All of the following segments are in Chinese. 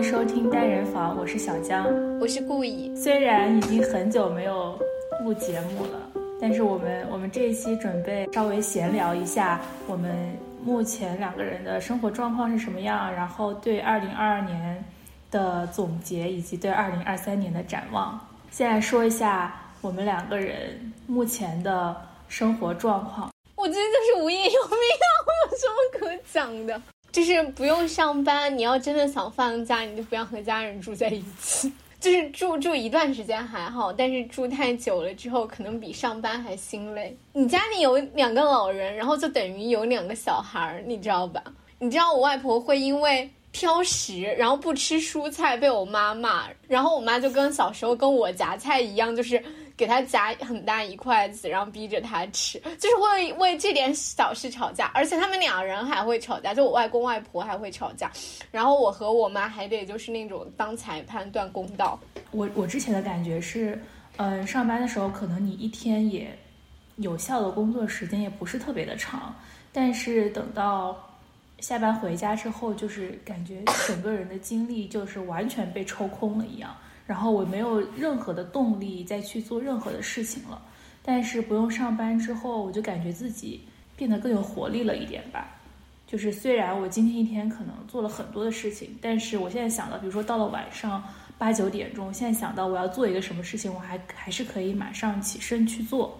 迎收听单人房，我是小江，我是顾以。虽然已经很久没有录节目了，但是我们我们这一期准备稍微闲聊一下我们目前两个人的生活状况是什么样，然后对二零二二年的总结以及对二零二三年的展望。现在说一下我们两个人目前的生活状况。我真的是无业游民啊！我有什么可讲的？就是不用上班，你要真的想放假，你就不要和家人住在一起。就是住住一段时间还好，但是住太久了之后，可能比上班还心累。你家里有两个老人，然后就等于有两个小孩，你知道吧？你知道我外婆会因为挑食，然后不吃蔬菜被我妈骂，然后我妈就跟小时候跟我夹菜一样，就是。给他夹很大一筷子，然后逼着他吃，就是会为这点小事吵架，而且他们两人还会吵架，就我外公外婆还会吵架，然后我和我妈还得就是那种当裁判断公道。我我之前的感觉是，嗯，上班的时候可能你一天也有效的工作时间也不是特别的长，但是等到下班回家之后，就是感觉整个人的精力就是完全被抽空了一样。然后我没有任何的动力再去做任何的事情了，但是不用上班之后，我就感觉自己变得更有活力了一点吧。就是虽然我今天一天可能做了很多的事情，但是我现在想到，比如说到了晚上八九点钟，现在想到我要做一个什么事情，我还还是可以马上起身去做。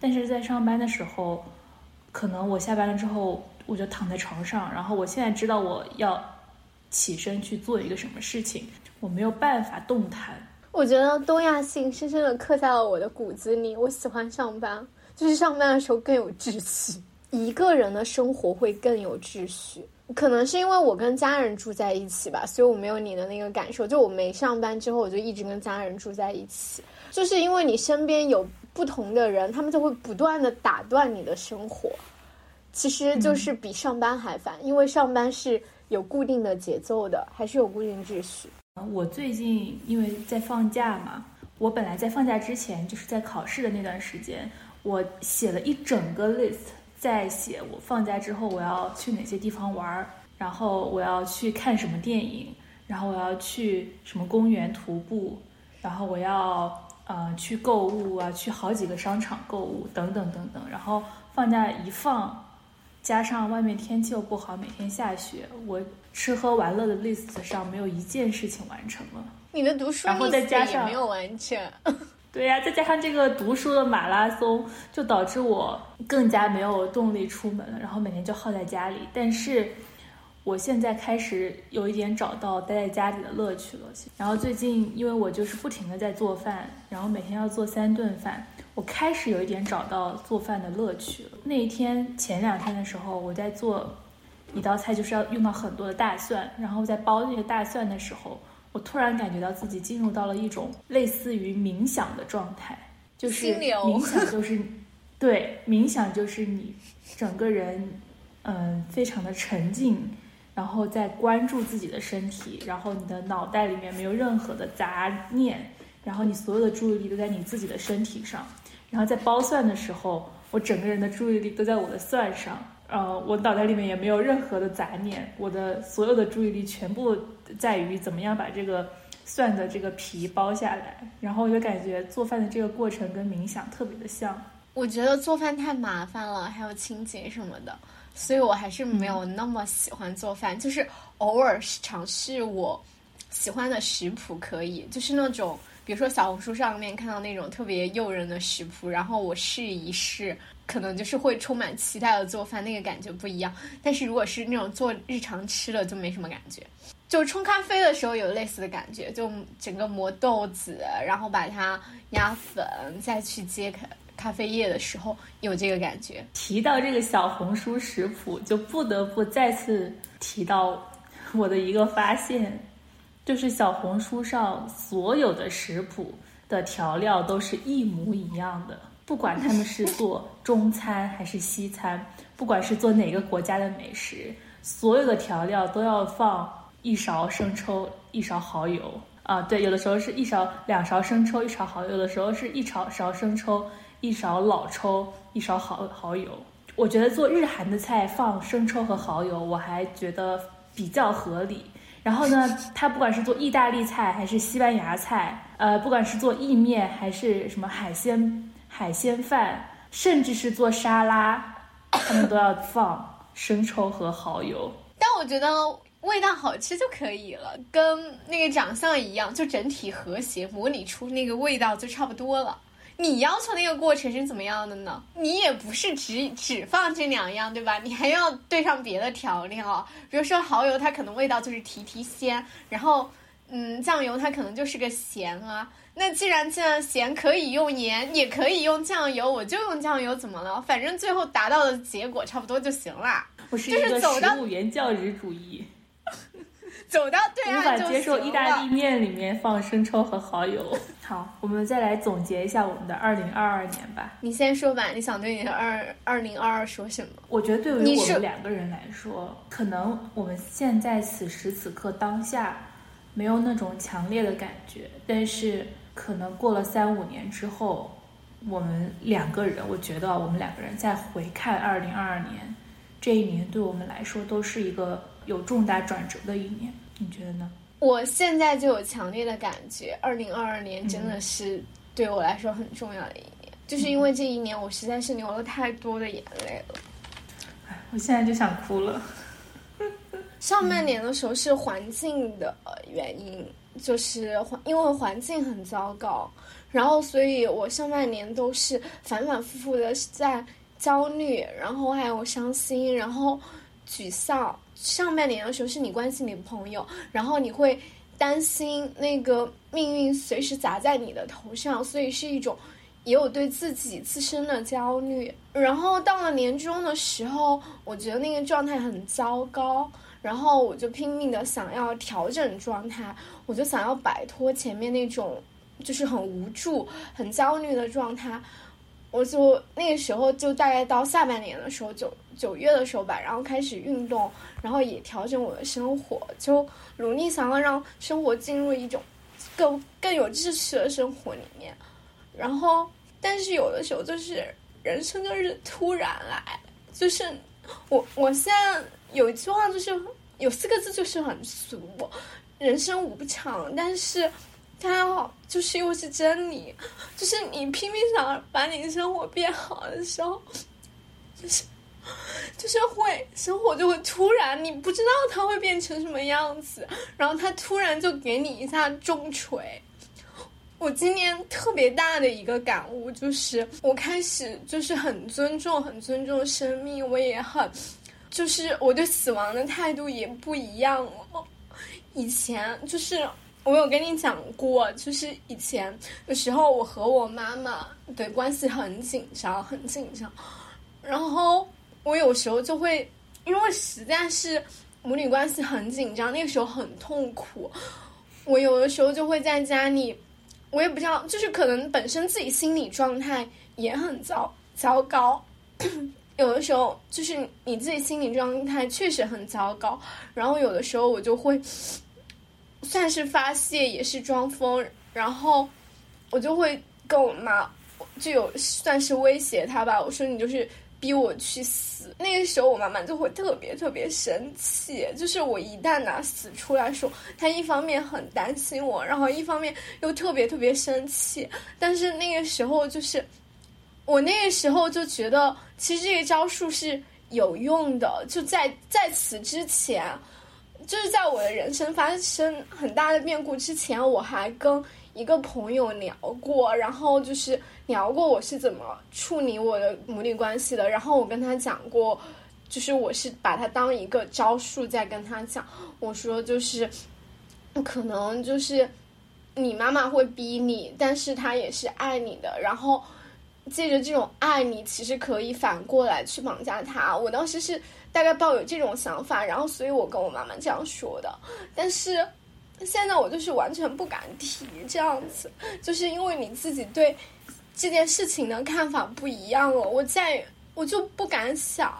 但是在上班的时候，可能我下班了之后，我就躺在床上，然后我现在知道我要起身去做一个什么事情。我没有办法动弹。我觉得东亚性深深的刻在了我的骨子里。我喜欢上班，就是上班的时候更有秩序，一个人的生活会更有秩序。可能是因为我跟家人住在一起吧，所以我没有你的那个感受。就我没上班之后，我就一直跟家人住在一起。就是因为你身边有不同的人，他们就会不断的打断你的生活。其实就是比上班还烦，因为上班是有固定的节奏的，还是有固定秩序。我最近因为在放假嘛，我本来在放假之前，就是在考试的那段时间，我写了一整个 list，在写我放假之后我要去哪些地方玩儿，然后我要去看什么电影，然后我要去什么公园徒步，然后我要呃去购物啊，去好几个商场购物等等等等，然后放假一放。加上外面天气又不好，每天下雪，我吃喝玩乐的 list 上没有一件事情完成了。你的读书，然后再加上没有完成。对呀，再加上这个读书的马拉松，就导致我更加没有动力出门了，然后每天就耗在家里。但是我现在开始有一点找到待在家里的乐趣了。然后最近因为我就是不停的在做饭，然后每天要做三顿饭。我开始有一点找到做饭的乐趣了。那一天前两天的时候，我在做一道菜，就是要用到很多的大蒜。然后在剥那些大蒜的时候，我突然感觉到自己进入到了一种类似于冥想的状态，就是冥想就是对冥想就是你整个人嗯非常的沉静，然后在关注自己的身体，然后你的脑袋里面没有任何的杂念，然后你所有的注意力都在你自己的身体上。然后在剥蒜的时候，我整个人的注意力都在我的蒜上，呃，我脑袋里面也没有任何的杂念，我的所有的注意力全部在于怎么样把这个蒜的这个皮剥下来。然后我就感觉做饭的这个过程跟冥想特别的像。我觉得做饭太麻烦了，还有清洁什么的，所以我还是没有那么喜欢做饭。就是偶尔尝试我喜欢的食谱可以，就是那种。比如说小红书上面看到那种特别诱人的食谱，然后我试一试，可能就是会充满期待的做饭，那个感觉不一样。但是如果是那种做日常吃的，就没什么感觉。就冲咖啡的时候有类似的感觉，就整个磨豆子，然后把它压粉，再去接咖咖啡液的时候有这个感觉。提到这个小红书食谱，就不得不再次提到我的一个发现。就是小红书上所有的食谱的调料都是一模一样的，不管他们是做中餐还是西餐，不管是做哪个国家的美食，所有的调料都要放一勺生抽，一勺蚝油啊，对，有的时候是一勺两勺生抽，一勺蚝油，有的时候是一勺勺生抽，一勺老抽，一勺蚝蚝油。我觉得做日韩的菜放生抽和蚝油，我还觉得比较合理。然后呢，他不管是做意大利菜还是西班牙菜，呃，不管是做意面还是什么海鲜海鲜饭，甚至是做沙拉，他们都要放生抽和蚝油。但我觉得味道好吃就可以了，跟那个长相一样，就整体和谐，模拟出那个味道就差不多了。你要求那个过程是怎么样的呢？你也不是只只放这两样，对吧？你还要对上别的调料，比如说蚝油，它可能味道就是提提鲜，然后，嗯，酱油它可能就是个咸啊。那既然既然咸可以用盐，也可以用酱油，我就用酱油，怎么了？反正最后达到的结果差不多就行啦。我是一个食物原教旨主义。走到对岸无法接受意大利面里面放生抽和蚝油。好，我们再来总结一下我们的二零二二年吧。你先说吧，你想对你的二二零二二说什么？我觉得对于我们两个人来说，可能我们现在此时此刻当下没有那种强烈的感觉，但是可能过了三五年之后，我们两个人，我觉得我们两个人再回看二零二二年这一年，对我们来说都是一个。有重大转折的一年，你觉得呢？我现在就有强烈的感觉，二零二二年真的是对我来说很重要的一年，就是因为这一年我实在是流了太多的眼泪了。哎，我现在就想哭了。上半年的时候是环境的原因，就是环因为环境很糟糕，然后所以我上半年都是反反复复的在焦虑，然后还有伤心，然后沮丧。上半年的时候是你关心你的朋友，然后你会担心那个命运随时砸在你的头上，所以是一种也有对自己自身的焦虑。然后到了年终的时候，我觉得那个状态很糟糕，然后我就拼命的想要调整状态，我就想要摆脱前面那种就是很无助、很焦虑的状态。我就那个时候就大概到下半年的时候，九九月的时候吧，然后开始运动，然后也调整我的生活，就努力想要让生活进入一种更更有秩序的生活里面。然后，但是有的时候就是人生就是突然来，就是我我现在有一句话就是有四个字就是很俗，人生无常，但是。它，就是又是真理，就是你拼命想把你的生活变好的时候，就是就是会生活就会突然，你不知道它会变成什么样子，然后它突然就给你一下重锤。我今年特别大的一个感悟就是，我开始就是很尊重、很尊重生命，我也很，就是我对死亡的态度也不一样了。以前就是。我有跟你讲过，就是以前的时候，我和我妈妈的关系很紧张，很紧张。然后我有时候就会，因为实在是母女关系很紧张，那个时候很痛苦。我有的时候就会在家里，我也不知道，就是可能本身自己心理状态也很糟糟糕。有的时候就是你自己心理状态确实很糟糕，然后有的时候我就会。算是发泄，也是装疯，然后我就会跟我妈就有算是威胁她吧。我说你就是逼我去死。那个时候我妈妈就会特别特别生气，就是我一旦拿死出来说，她一方面很担心我，然后一方面又特别特别生气。但是那个时候就是我那个时候就觉得，其实这个招数是有用的。就在在此之前。就是在我的人生发生很大的变故之前，我还跟一个朋友聊过，然后就是聊过我是怎么处理我的母女关系的。然后我跟他讲过，就是我是把它当一个招数在跟他讲。我说就是，可能就是你妈妈会逼你，但是她也是爱你的。然后借着这种爱你，其实可以反过来去绑架他。我当时是。大概抱有这种想法，然后所以我跟我妈妈这样说的。但是现在我就是完全不敢提这样子，就是因为你自己对这件事情的看法不一样了，我再我就不敢想。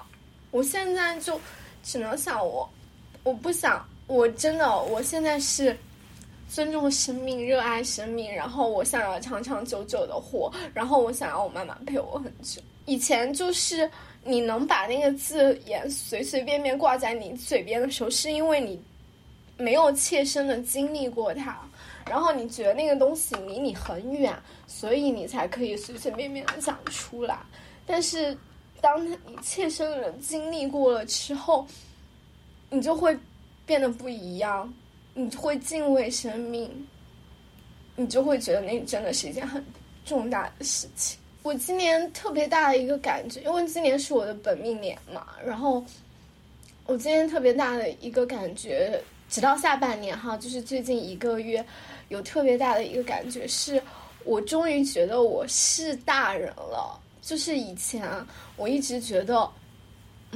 我现在就只能想我，我不想，我真的我现在是尊重生命、热爱生命，然后我想要长长久久的活，然后我想要我妈妈陪我很久。以前就是。你能把那个字眼随随便便挂在你嘴边的时候，是因为你没有切身的经历过它，然后你觉得那个东西离你很远，所以你才可以随随便便的讲出来。但是，当你切身的经历过了之后，你就会变得不一样，你会敬畏生命，你就会觉得那真的是一件很重大的事情。我今年特别大的一个感觉，因为今年是我的本命年嘛，然后我今年特别大的一个感觉，直到下半年哈，就是最近一个月，有特别大的一个感觉，是我终于觉得我是大人了。就是以前我一直觉得，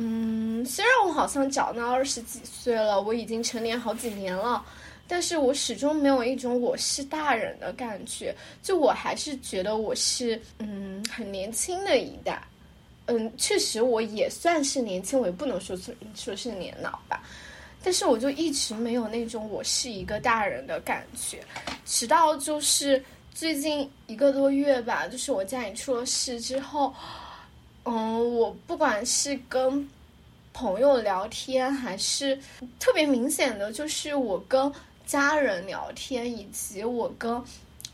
嗯，虽然我好像长到二十几岁了，我已经成年好几年了。但是我始终没有一种我是大人的感觉，就我还是觉得我是嗯很年轻的一代，嗯，确实我也算是年轻，我也不能说是说是年老吧，但是我就一直没有那种我是一个大人的感觉，直到就是最近一个多月吧，就是我家里出了事之后，嗯，我不管是跟朋友聊天，还是特别明显的就是我跟。家人聊天，以及我跟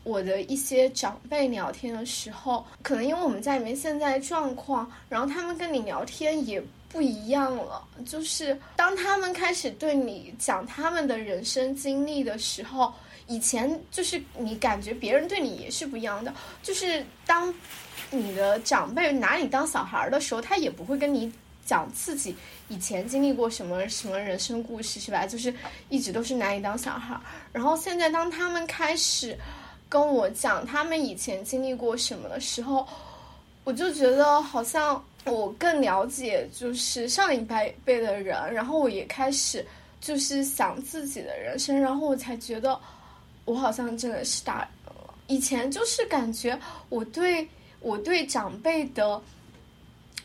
我的一些长辈聊天的时候，可能因为我们家里面现在状况，然后他们跟你聊天也不一样了。就是当他们开始对你讲他们的人生经历的时候，以前就是你感觉别人对你也是不一样的。就是当你的长辈拿你当小孩的时候，他也不会跟你。讲自己以前经历过什么什么人生故事是吧？就是一直都是拿你当小孩儿，然后现在当他们开始跟我讲他们以前经历过什么的时候，我就觉得好像我更了解就是上一辈辈的人，然后我也开始就是想自己的人生，然后我才觉得我好像真的是大人了。以前就是感觉我对我对长辈的。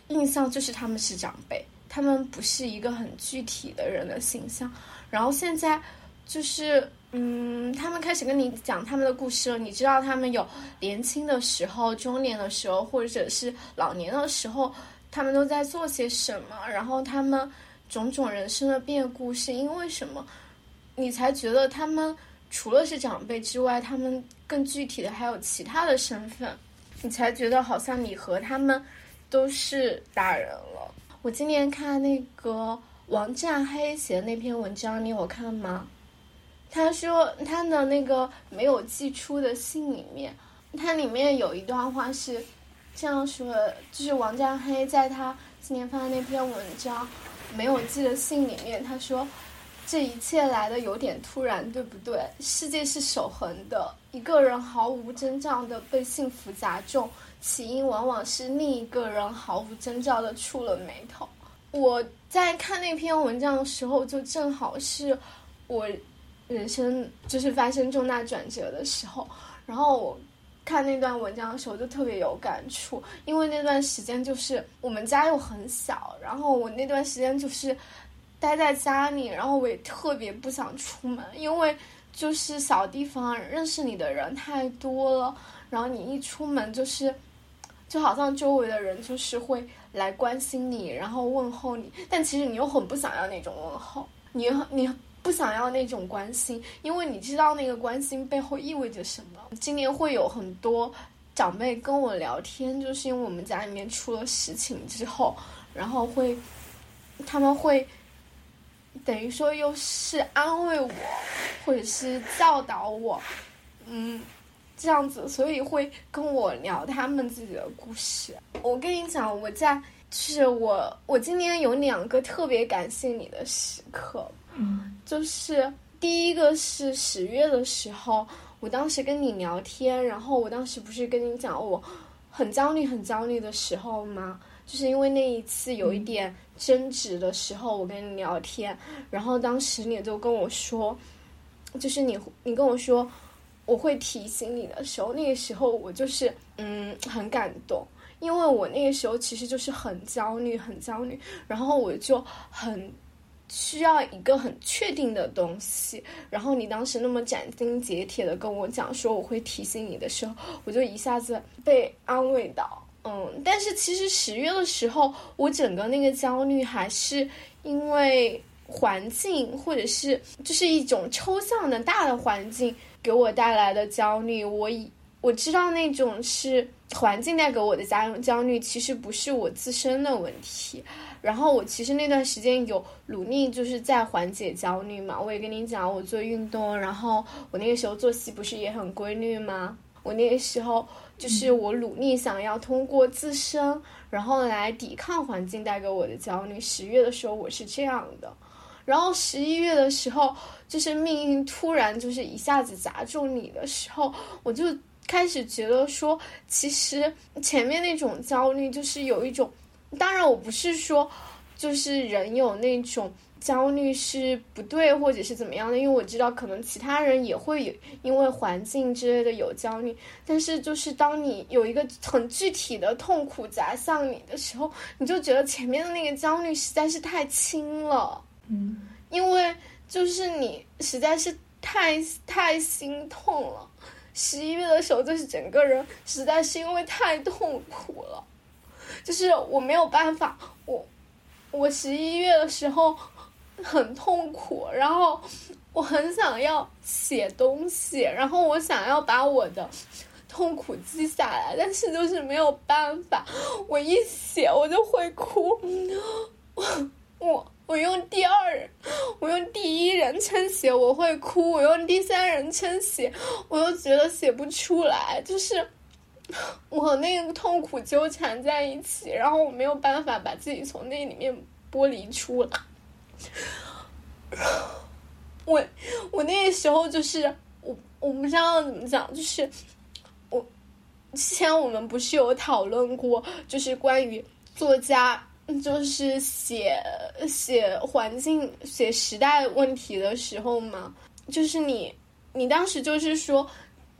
印象就是他们是长辈，他们不是一个很具体的人的形象。然后现在就是，嗯，他们开始跟你讲他们的故事了。你知道他们有年轻的时候、中年的时候，或者是老年的时候，他们都在做些什么？然后他们种种人生的变故是因为什么？你才觉得他们除了是长辈之外，他们更具体的还有其他的身份。你才觉得好像你和他们。都是大人了。我今年看那个王占黑写的那篇文章，你有看吗？他说他的那个没有寄出的信里面，它里面有一段话是这样说的：，就是王占黑在他今年发的那篇文章没有寄的信里面，他说这一切来的有点突然，对不对？世界是守恒的，一个人毫无征兆的被幸福砸中。起因往往是另一个人毫无征兆的触了眉头。我在看那篇文章的时候，就正好是我人生就是发生重大转折的时候。然后我看那段文章的时候，就特别有感触，因为那段时间就是我们家又很小，然后我那段时间就是待在家里，然后我也特别不想出门，因为就是小地方认识你的人太多了，然后你一出门就是。就好像周围的人就是会来关心你，然后问候你，但其实你又很不想要那种问候，你你不想要那种关心，因为你知道那个关心背后意味着什么。今年会有很多长辈跟我聊天，就是因为我们家里面出了事情之后，然后会他们会等于说又是安慰我，或者是教导我，嗯。这样子，所以会跟我聊他们自己的故事。我跟你讲，我在就是我，我今年有两个特别感谢你的时刻，嗯，就是第一个是十月的时候，我当时跟你聊天，然后我当时不是跟你讲我很焦虑、很焦虑的时候吗？就是因为那一次有一点争执的时候，我跟你聊天，然后当时你就跟我说，就是你你跟我说。我会提醒你的时候，那个时候我就是嗯很感动，因为我那个时候其实就是很焦虑，很焦虑，然后我就很需要一个很确定的东西。然后你当时那么斩钉截铁的跟我讲说我会提醒你的时候，我就一下子被安慰到。嗯，但是其实十月的时候，我整个那个焦虑还是因为环境，或者是就是一种抽象的大的环境给我带来的焦虑。我以我知道那种是环境带给我的焦焦虑，其实不是我自身的问题。然后我其实那段时间有努力，就是在缓解焦虑嘛。我也跟你讲，我做运动，然后我那个时候作息不是也很规律吗？我那个时候就是我努力想要通过自身，然后来抵抗环境带给我的焦虑。十月的时候我是这样的，然后十一月的时候，就是命运突然就是一下子砸中你的时候，我就。开始觉得说，其实前面那种焦虑就是有一种，当然我不是说，就是人有那种焦虑是不对或者是怎么样的，因为我知道可能其他人也会有因为环境之类的有焦虑，但是就是当你有一个很具体的痛苦砸向你的时候，你就觉得前面的那个焦虑实在是太轻了，嗯，因为就是你实在是太太心痛了。十一月的时候，就是整个人实在是因为太痛苦了，就是我没有办法，我我十一月的时候很痛苦，然后我很想要写东西，然后我想要把我的痛苦记下来，但是就是没有办法，我一写我就会哭，我我。我用第二，我用第一人称写我会哭，我用第三人称写，我又觉得写不出来，就是我那个痛苦纠缠在一起，然后我没有办法把自己从那里面剥离出来。我我那时候就是我我不知道怎么讲，就是我之前我们不是有讨论过，就是关于作家。就是写写环境、写时代问题的时候嘛，就是你，你当时就是说，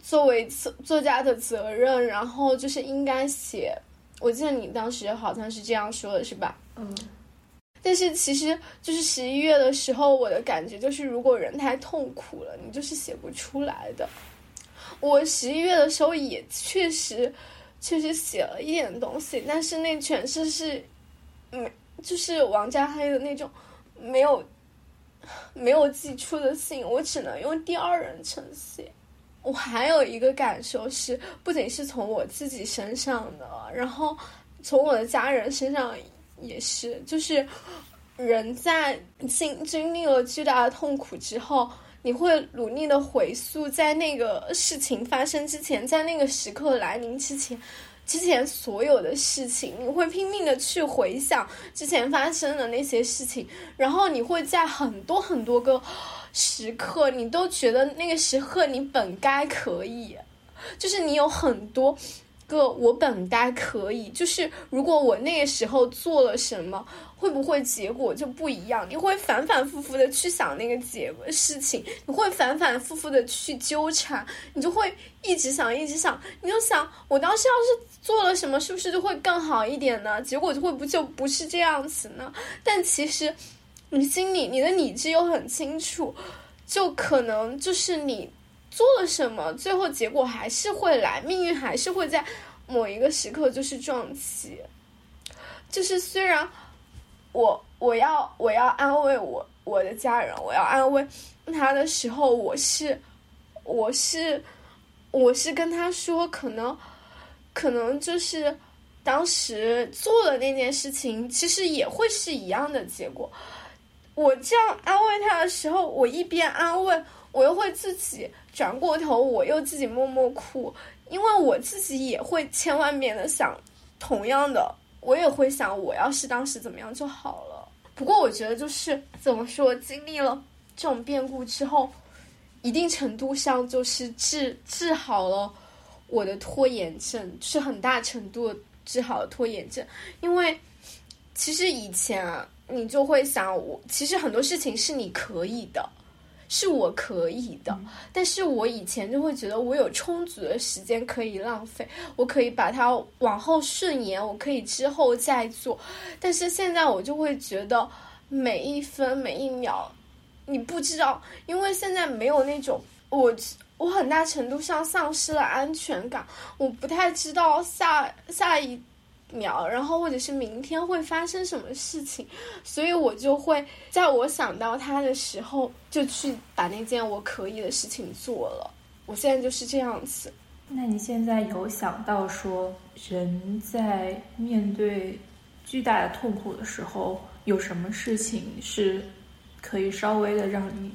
作为作作家的责任，然后就是应该写。我记得你当时好像是这样说的，是吧？嗯。但是其实就是十一月的时候，我的感觉就是，如果人太痛苦了，你就是写不出来的。我十一月的时候也确实确实写了一点东西，但是那全是是。没，就是王家黑的那种，没有，没有寄出的信，我只能用第二人称写。我还有一个感受是，不仅是从我自己身上的，然后从我的家人身上也是，就是人在经经历了巨大的痛苦之后，你会努力的回溯，在那个事情发生之前，在那个时刻来临之前。之前所有的事情，你会拼命的去回想之前发生的那些事情，然后你会在很多很多个时刻，你都觉得那个时刻你本该可以，就是你有很多。个我本该可以，就是如果我那个时候做了什么，会不会结果就不一样？你会反反复复的去想那个结事情，你会反反复复的去纠缠，你就会一直想，一直想，你就想我当时要是做了什么，是不是就会更好一点呢？结果就会不就不是这样子呢？但其实你心里你的理智又很清楚，就可能就是你。做了什么，最后结果还是会来，命运还是会在某一个时刻就是撞击。就是虽然我我要我要安慰我我的家人，我要安慰他的时候，我是我是我是跟他说，可能可能就是当时做了那件事情，其实也会是一样的结果。我这样安慰他的时候，我一边安慰。我又会自己转过头，我又自己默默哭，因为我自己也会千万遍的想，同样的，我也会想，我要是当时怎么样就好了。不过我觉得就是怎么说，经历了这种变故之后，一定程度上就是治治好了我的拖延症，是很大程度治好了拖延症。因为其实以前啊，你就会想，我其实很多事情是你可以的。是我可以的，但是我以前就会觉得我有充足的时间可以浪费，我可以把它往后顺延，我可以之后再做。但是现在我就会觉得每一分每一秒，你不知道，因为现在没有那种我，我很大程度上丧失了安全感，我不太知道下下一秒，然后或者是明天会发生什么事情，所以我就会在我想到它的时候，就去把那件我可以的事情做了。我现在就是这样子。那你现在有想到说，人在面对巨大的痛苦的时候，有什么事情是可以稍微的让你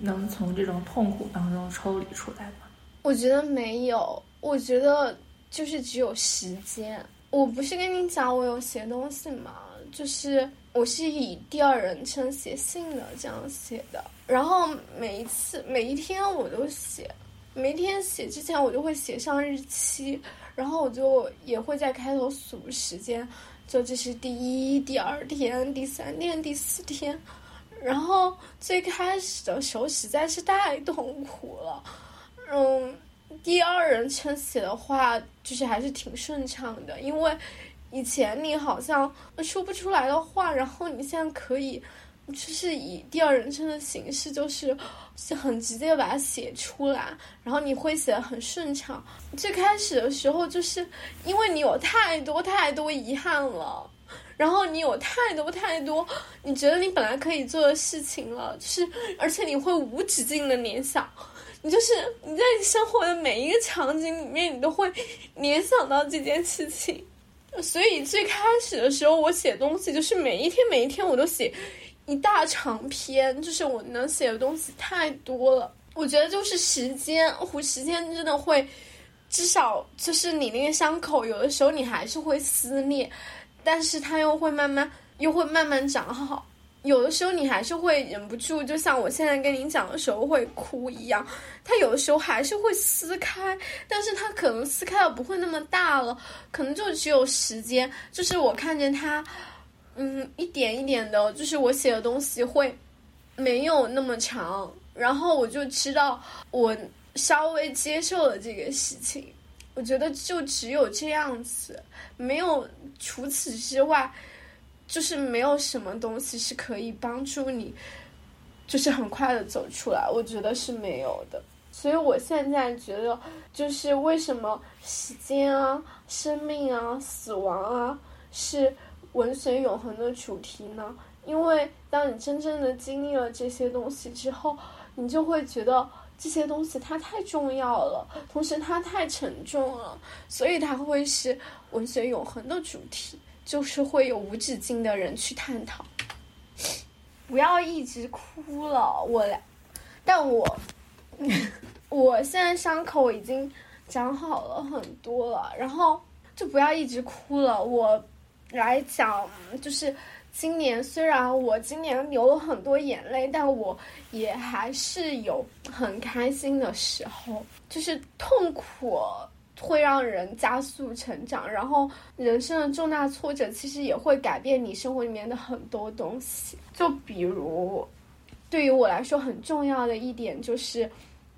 能从这种痛苦当中抽离出来吗？我觉得没有，我觉得就是只有时间。我不是跟你讲我有写东西吗？就是我是以第二人称写信的这样写的，然后每一次每一天我都写。每天写之前，我就会写上日期，然后我就也会在开头数时间，就这是第一、第二天、第三天、第四天。然后最开始的时候实在是太痛苦了，嗯，第二人称写的话就是还是挺顺畅的，因为以前你好像说不出来的话，然后你现在可以。就是以第二人称的形式，就是是很直接把它写出来，然后你会写的很顺畅。最开始的时候，就是因为你有太多太多遗憾了，然后你有太多太多你觉得你本来可以做的事情了，就是而且你会无止境的联想，你就是你在你生活的每一个场景里面，你都会联想到这件事情。所以最开始的时候，我写东西就是每一天每一天我都写。一大长篇，就是我能写的东西太多了。我觉得就是时间，时间真的会，至少就是你那个伤口，有的时候你还是会撕裂，但是它又会慢慢，又会慢慢长好。有的时候你还是会忍不住，就像我现在跟你讲的时候会哭一样。它有的时候还是会撕开，但是它可能撕开的不会那么大了，可能就只有时间。就是我看见它。嗯，一点一点的，就是我写的东西会没有那么长，然后我就知道我稍微接受了这个事情。我觉得就只有这样子，没有除此之外，就是没有什么东西是可以帮助你，就是很快的走出来。我觉得是没有的。所以我现在觉得，就是为什么时间啊、生命啊、死亡啊是。文学永恒的主题呢？因为当你真正的经历了这些东西之后，你就会觉得这些东西它太重要了，同时它太沉重了，所以它会是文学永恒的主题，就是会有无止境的人去探讨。不要一直哭了，我，但我 我现在伤口已经长好了很多了，然后就不要一直哭了，我。来讲，就是今年虽然我今年流了很多眼泪，但我也还是有很开心的时候。就是痛苦会让人加速成长，然后人生的重大挫折其实也会改变你生活里面的很多东西。就比如，对于我来说很重要的一点就是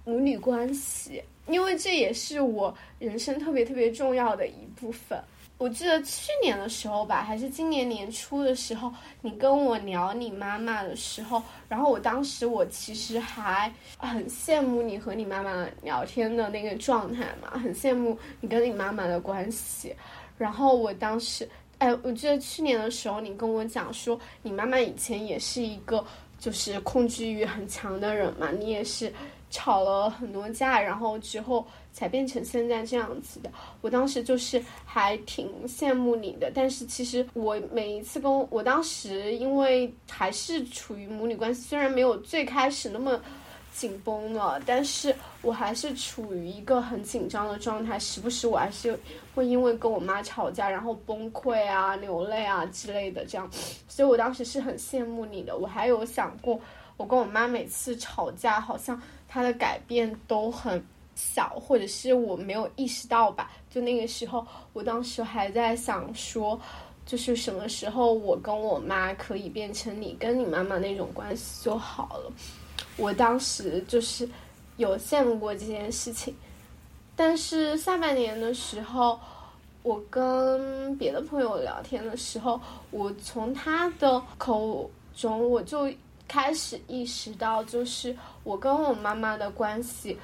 母女关系，因为这也是我人生特别特别重要的一部分。我记得去年的时候吧，还是今年年初的时候，你跟我聊你妈妈的时候，然后我当时我其实还很羡慕你和你妈妈聊天的那个状态嘛，很羡慕你跟你妈妈的关系。然后我当时，哎，我记得去年的时候，你跟我讲说，你妈妈以前也是一个就是控制欲很强的人嘛，你也是吵了很多架，然后之后。才变成现在这样子的。我当时就是还挺羡慕你的，但是其实我每一次跟我当时因为还是处于母女关系，虽然没有最开始那么紧绷了，但是我还是处于一个很紧张的状态，时不时我还是会因为跟我妈吵架，然后崩溃啊、流泪啊之类的这样。所以我当时是很羡慕你的。我还有想过，我跟我妈每次吵架，好像他的改变都很。小，或者是我没有意识到吧。就那个时候，我当时还在想说，就是什么时候我跟我妈可以变成你跟你妈妈那种关系就好了。我当时就是有羡慕过这件事情，但是下半年的时候，我跟别的朋友聊天的时候，我从他的口中我就开始意识到，就是我跟我妈妈的关系。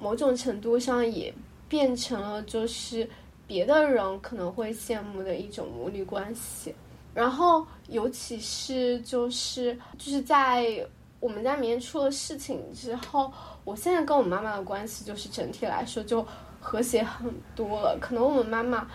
某种程度上也变成了就是别的人可能会羡慕的一种母女关系。然后，尤其是就是就是在我们家里面出了事情之后，我现在跟我妈妈的关系就是整体来说就和谐很多了。可能我们妈妈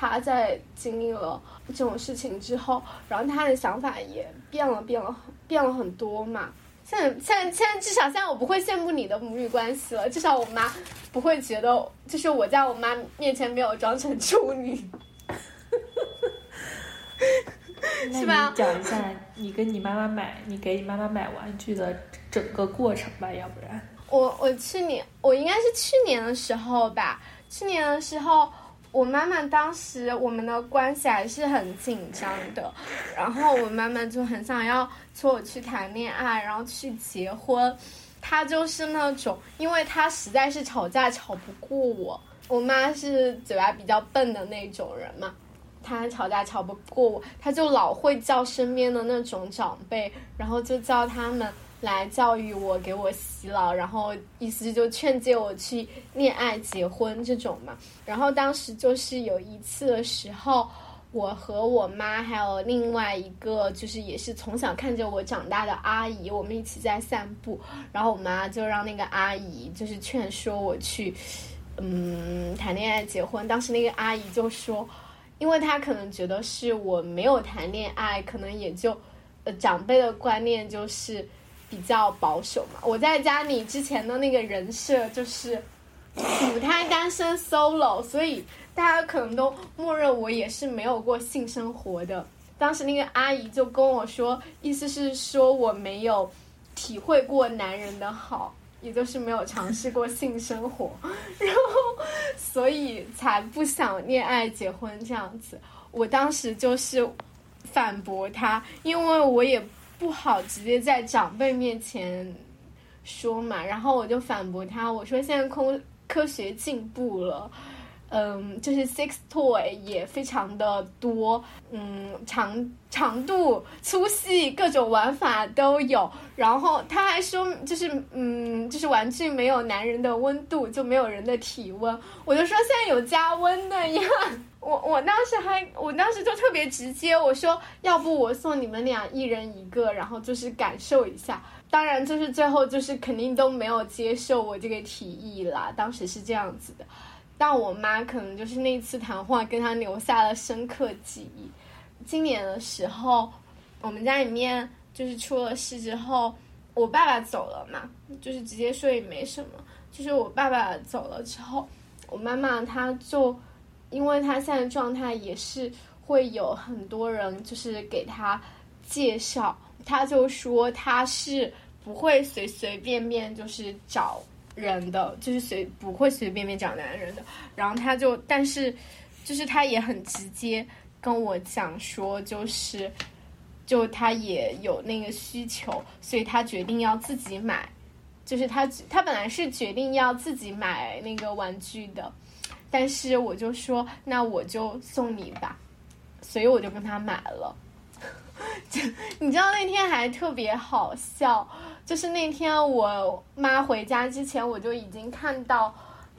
她在经历了这种事情之后，然后他的想法也变了，变了，变了很多嘛。现在，现在，现在至少现在我不会羡慕你的母女关系了。至少我妈不会觉得，就是我在我妈面前没有装成处女。是吧？讲一下你跟你妈妈买，你给你妈妈买玩具的整个过程吧，要不然。我我去年我应该是去年的时候吧，去年的时候，我妈妈当时我们的关系还是很紧张的，然后我妈妈就很想要催我去谈恋爱，然后去结婚。她就是那种，因为她实在是吵架吵不过我，我妈是嘴巴比较笨的那种人嘛。她吵架吵不过我，她就老会叫身边的那种长辈，然后就叫他们来教育我，给我洗脑，然后意思就劝诫我去恋爱、结婚这种嘛。然后当时就是有一次的时候，我和我妈还有另外一个就是也是从小看着我长大的阿姨，我们一起在散步，然后我妈就让那个阿姨就是劝说我去，嗯，谈恋爱、结婚。当时那个阿姨就说。因为她可能觉得是我没有谈恋爱，可能也就，呃，长辈的观念就是比较保守嘛。我在家里之前的那个人设就是母胎单身 solo，所以大家可能都默认我也是没有过性生活的。当时那个阿姨就跟我说，意思是说我没有体会过男人的好。也就是没有尝试过性生活，然后所以才不想恋爱结婚这样子。我当时就是反驳他，因为我也不好直接在长辈面前说嘛。然后我就反驳他，我说现在科科学进步了。嗯，就是 sex toy 也非常的多，嗯，长长度、粗细各种玩法都有。然后他还说，就是嗯，就是玩具没有男人的温度，就没有人的体温。我就说现在有加温的呀。我我当时还，我当时就特别直接，我说要不我送你们俩一人一个，然后就是感受一下。当然，就是最后就是肯定都没有接受我这个提议啦。当时是这样子的。但我妈可能就是那次谈话跟她留下了深刻记忆。今年的时候，我们家里面就是出了事之后，我爸爸走了嘛，就是直接说也没什么。就是我爸爸走了之后，我妈妈她就，因为他现在状态也是会有很多人就是给他介绍，他就说他是不会随随便便就是找。人的就是随不会随随便便找男人的，然后他就，但是，就是他也很直接跟我讲说，就是，就他也有那个需求，所以他决定要自己买，就是他他本来是决定要自己买那个玩具的，但是我就说那我就送你吧，所以我就跟他买了，就你知道那天还特别好笑。就是那天我妈回家之前，我就已经看到，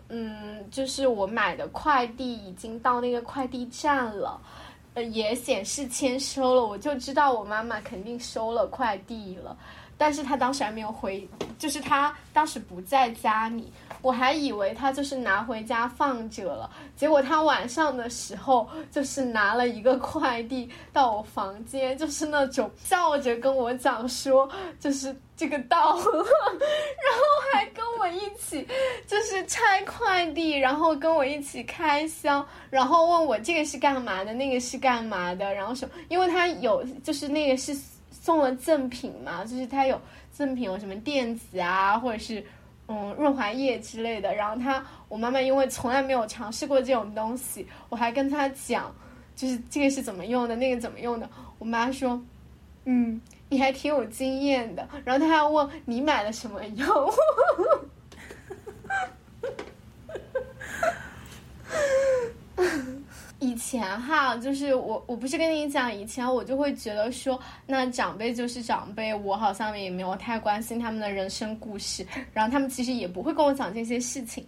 嗯，就是我买的快递已经到那个快递站了，呃，也显示签收了，我就知道我妈妈肯定收了快递了。但是他当时还没有回，就是他当时不在家里。我还以为他就是拿回家放着了，结果他晚上的时候就是拿了一个快递到我房间，就是那种笑着跟我讲说，就是这个到了，然后还跟我一起就是拆快递，然后跟我一起开箱，然后问我这个是干嘛的，那个是干嘛的，然后说，因为他有就是那个是送了赠品嘛，就是他有赠品有什么电子啊，或者是。嗯，润滑液之类的。然后他，我妈妈因为从来没有尝试过这种东西，我还跟他讲，就是这个是怎么用的，那个怎么用的。我妈说，嗯，你还挺有经验的。然后他还问你买了什么药。以前哈，就是我，我不是跟你讲，以前我就会觉得说，那长辈就是长辈，我好像也没有太关心他们的人生故事，然后他们其实也不会跟我讲这些事情。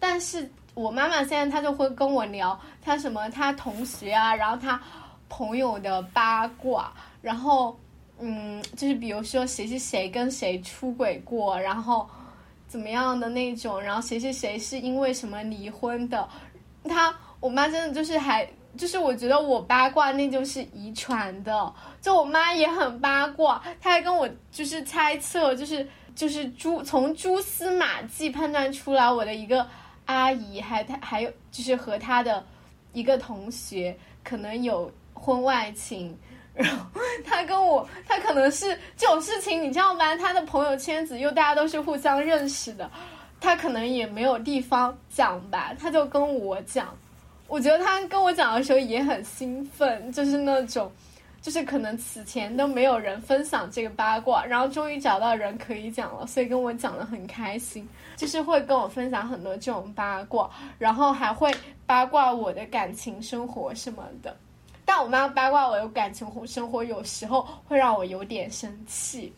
但是我妈妈现在她就会跟我聊她什么她同学啊，然后她朋友的八卦，然后嗯，就是比如说谁是谁跟谁出轨过，然后怎么样的那种，然后谁谁谁是因为什么离婚的，她我妈真的就是还。就是我觉得我八卦那就是遗传的，就我妈也很八卦，她还跟我就是猜测，就是就是蛛从蛛丝马迹判断出来我的一个阿姨还她还有就是和她的一个同学可能有婚外情，然后她跟我她可能是这种事情你知道吗？她的朋友圈子又大家都是互相认识的，她可能也没有地方讲吧，她就跟我讲。我觉得他跟我讲的时候也很兴奋，就是那种，就是可能此前都没有人分享这个八卦，然后终于找到人可以讲了，所以跟我讲的很开心，就是会跟我分享很多这种八卦，然后还会八卦我的感情生活什么的。但我妈八卦我的感情生活，有时候会让我有点生气，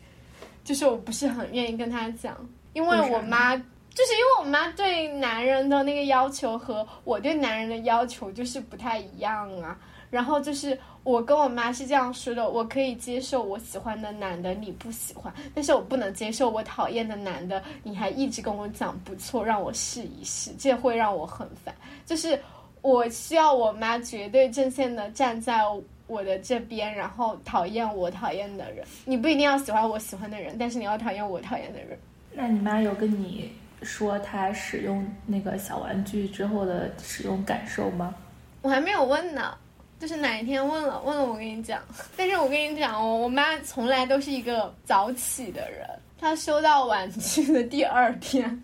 就是我不是很愿意跟她讲，因为我妈。就是因为我妈对男人的那个要求和我对男人的要求就是不太一样啊。然后就是我跟我妈是这样说的：我可以接受我喜欢的男的你不喜欢，但是我不能接受我讨厌的男的你还一直跟我讲不错，让我试一试，这会让我很烦。就是我需要我妈绝对正线的站在我的这边，然后讨厌我讨厌的人。你不一定要喜欢我喜欢的人，但是你要讨厌我讨厌的人。那你妈有跟你？说他使用那个小玩具之后的使用感受吗？我还没有问呢，就是哪一天问了，问了我跟你讲。但是我跟你讲哦，我妈从来都是一个早起的人。她收到玩具的第二天，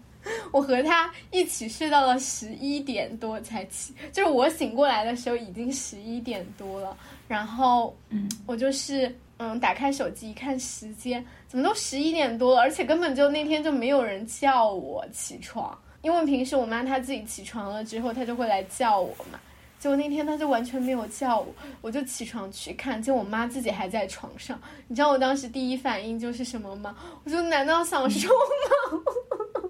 我和她一起睡到了十一点多才起，就是我醒过来的时候已经十一点多了。然后，嗯，我就是。嗯，打开手机一看时间，怎么都十一点多了，而且根本就那天就没有人叫我起床，因为平时我妈她自己起床了之后，她就会来叫我嘛。结果那天她就完全没有叫我，我就起床去看，见我妈自己还在床上。你知道我当时第一反应就是什么吗？我说难道想说吗？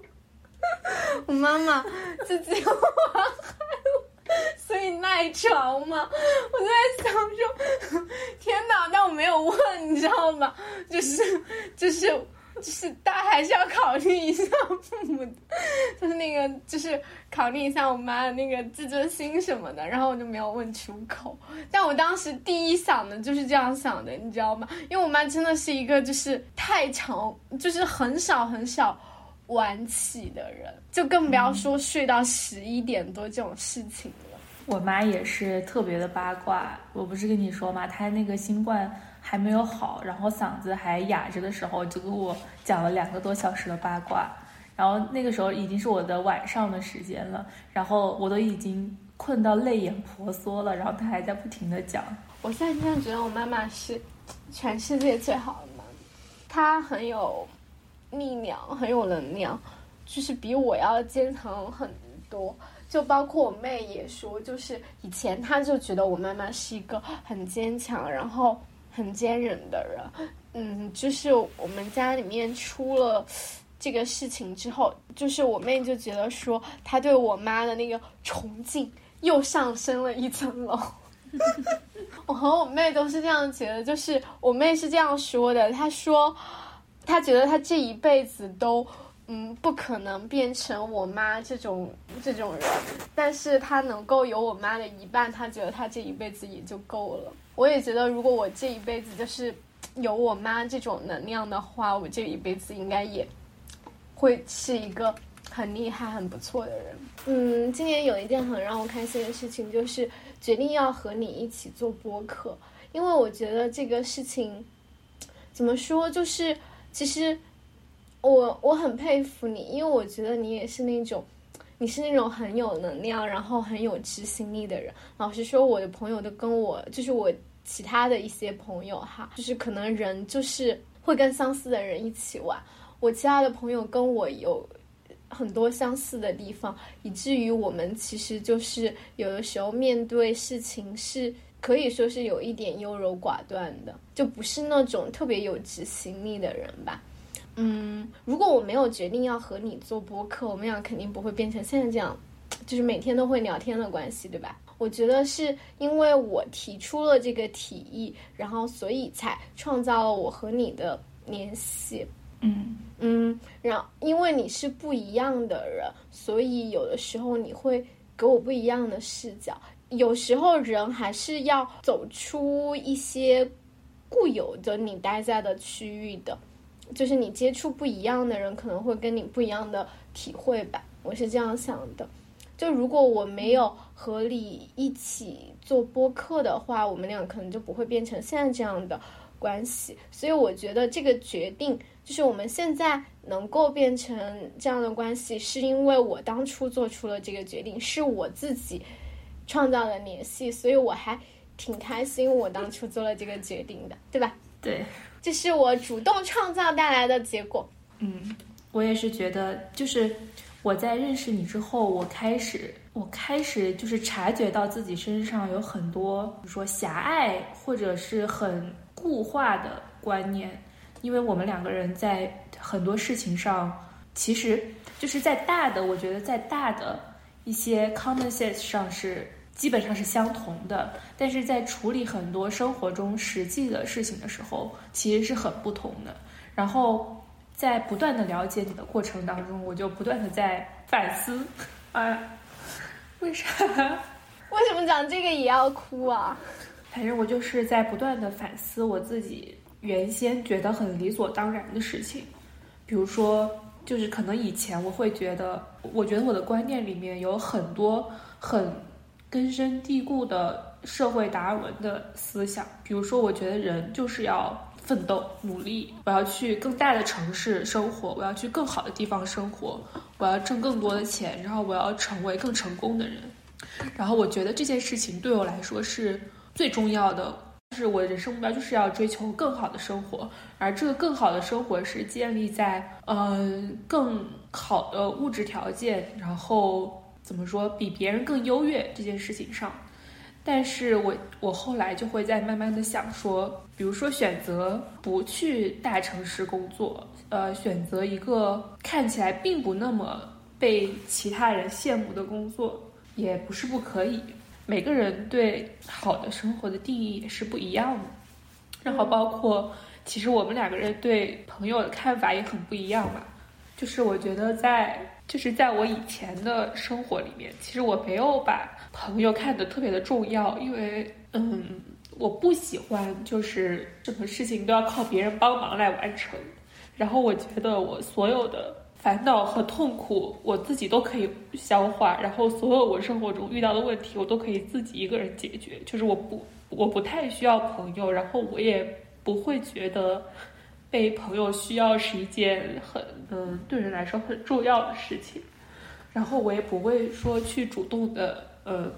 我妈妈自己玩 所以赖床吗？我就在想说，天哪！但我没有问，你知道吗？就是就是就是，大家还是要考虑一下父母，就是那个就是考虑一下我妈的那个自尊心什么的。然后我就没有问出口。但我当时第一想的就是这样想的，你知道吗？因为我妈真的是一个就是太长，就是很少很少晚起的人，就更不要说睡到十一点多这种事情了。我妈也是特别的八卦，我不是跟你说吗？她那个新冠还没有好，然后嗓子还哑着的时候，就跟我讲了两个多小时的八卦。然后那个时候已经是我的晚上的时间了，然后我都已经困到泪眼婆娑了，然后她还在不停的讲。我现在真的觉得我妈妈是全世界最好的妈妈，她很有力量，很有能量，就是比我要坚强很多。就包括我妹也说，就是以前她就觉得我妈妈是一个很坚强，然后很坚韧的人。嗯，就是我们家里面出了这个事情之后，就是我妹就觉得说，她对我妈的那个崇敬又上升了一层楼。我和我妹都是这样觉得，就是我妹是这样说的，她说，他觉得他这一辈子都。嗯，不可能变成我妈这种这种人，但是他能够有我妈的一半，他觉得他这一辈子也就够了。我也觉得，如果我这一辈子就是有我妈这种能量的话，我这一辈子应该也会是一个很厉害、很不错的人。嗯，今年有一件很让我开心的事情，就是决定要和你一起做播客，因为我觉得这个事情怎么说，就是其实。我我很佩服你，因为我觉得你也是那种，你是那种很有能量，然后很有执行力的人。老实说，我的朋友都跟我，就是我其他的一些朋友哈，就是可能人就是会跟相似的人一起玩。我其他的朋友跟我有很多相似的地方，以至于我们其实就是有的时候面对事情是可以说是有一点优柔寡断的，就不是那种特别有执行力的人吧。嗯，如果我没有决定要和你做播客，我们俩肯定不会变成现在这样，就是每天都会聊天的关系，对吧？我觉得是因为我提出了这个提议，然后所以才创造了我和你的联系。嗯嗯，然后因为你是不一样的人，所以有的时候你会给我不一样的视角。有时候人还是要走出一些固有的你待在的区域的，就是你接触不一样的人，可能会跟你不一样的体会吧。我是这样想的。就如果我没有和你一起做播客的话，我们俩可能就不会变成现在这样的关系。所以我觉得这个决定，就是我们现在能够变成这样的关系，是因为我当初做出了这个决定，是我自己创造了联系，所以我还挺开心，我当初做了这个决定的，对吧？对，这是我主动创造带来的结果。嗯，我也是觉得，就是我在认识你之后，我开始，我开始就是察觉到自己身上有很多，比如说狭隘或者是很固化的观念，因为我们两个人在很多事情上，其实就是在大的，我觉得在大的一些 common sense 上是基本上是相同的，但是在处理很多生活中实际的事情的时候，其实是很不同的。然后在不断的了解你的过程当中，我就不断的在反思，啊，为啥？为什么讲这个也要哭啊？反正我就是在不断的反思我自己原先觉得很理所当然的事情，比如说，就是可能以前我会觉得，我觉得我的观念里面有很多很根深蒂固的社会达尔文的思想，比如说，我觉得人就是要奋斗努力，我要去更大的城市生活，我要去更好的地方生活，我要挣更多的钱，然后我要成为更成功的人。然后我觉得这件事情对我来说是最重要的，是我的人生目标就是要追求更好的生活，而这个更好的生活是建立在嗯更好的物质条件，然后怎么说比别人更优越这件事情上。但是我我后来就会在慢慢的想说，比如说选择不去大城市工作，呃，选择一个看起来并不那么被其他人羡慕的工作，也不是不可以。每个人对好的生活的定义也是不一样的，然后包括其实我们两个人对朋友的看法也很不一样嘛。就是我觉得在就是在我以前的生活里面，其实我没有把朋友看得特别的重要，因为嗯，我不喜欢就是什么事情都要靠别人帮忙来完成。然后我觉得我所有的烦恼和痛苦，我自己都可以消化，然后所有我生活中遇到的问题，我都可以自己一个人解决。就是我不我不太需要朋友，然后我也不会觉得。被朋友需要是一件很嗯对人来说很重要的事情，然后我也不会说去主动的呃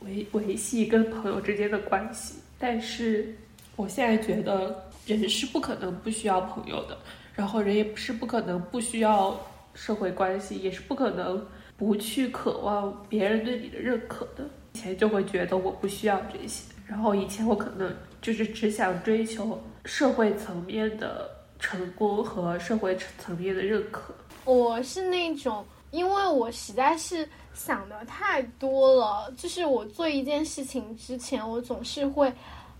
维维系跟朋友之间的关系，但是我现在觉得人是不可能不需要朋友的，然后人也是不可能不需要社会关系，也是不可能不去渴望别人对你的认可的。以前就会觉得我不需要这些，然后以前我可能就是只想追求社会层面的。成功和社会层面的认可，我是那种，因为我实在是想的太多了。就是我做一件事情之前，我总是会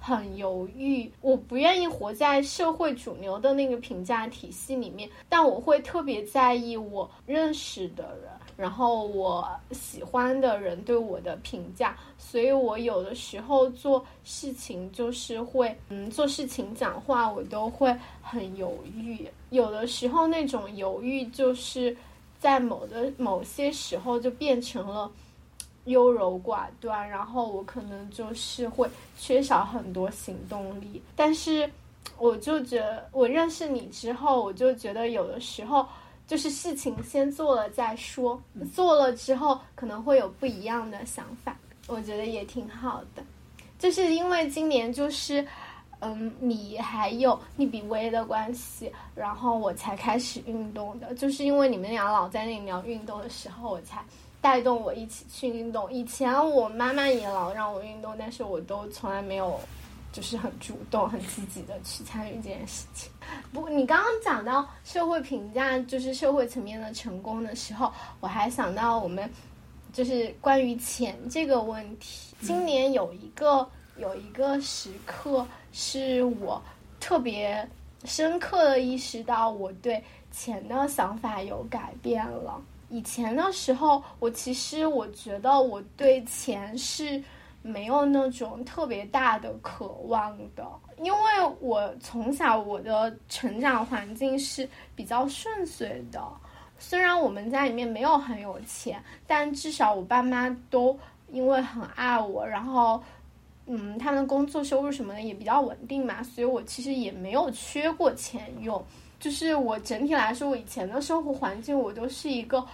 很犹豫。我不愿意活在社会主流的那个评价体系里面，但我会特别在意我认识的人。然后我喜欢的人对我的评价，所以我有的时候做事情就是会，嗯，做事情讲话我都会很犹豫。有的时候那种犹豫就是在某的某些时候就变成了优柔寡断，然后我可能就是会缺少很多行动力。但是我就觉得我认识你之后，我就觉得有的时候。就是事情先做了再说，做了之后可能会有不一样的想法，我觉得也挺好的。就是因为今年就是，嗯，你还有你比薇的关系，然后我才开始运动的。就是因为你们俩老在那里聊运动的时候，我才带动我一起去运动。以前我妈妈也老让我运动，但是我都从来没有。就是很主动、很积极的去参与这件事情。不，你刚刚讲到社会评价，就是社会层面的成功的时候，我还想到我们就是关于钱这个问题。今年有一个有一个时刻，是我特别深刻的意识到我对钱的想法有改变了。以前的时候，我其实我觉得我对钱是没有那种特别大的渴望的，因为我从小我的成长环境是比较顺遂的。虽然我们家里面没有很有钱，但至少我爸妈都因为很爱我，然后，嗯，他们的工作收入什么的也比较稳定嘛，所以我其实也没有缺过钱用。就是我整体来说，我以前的生活环境，我都是一个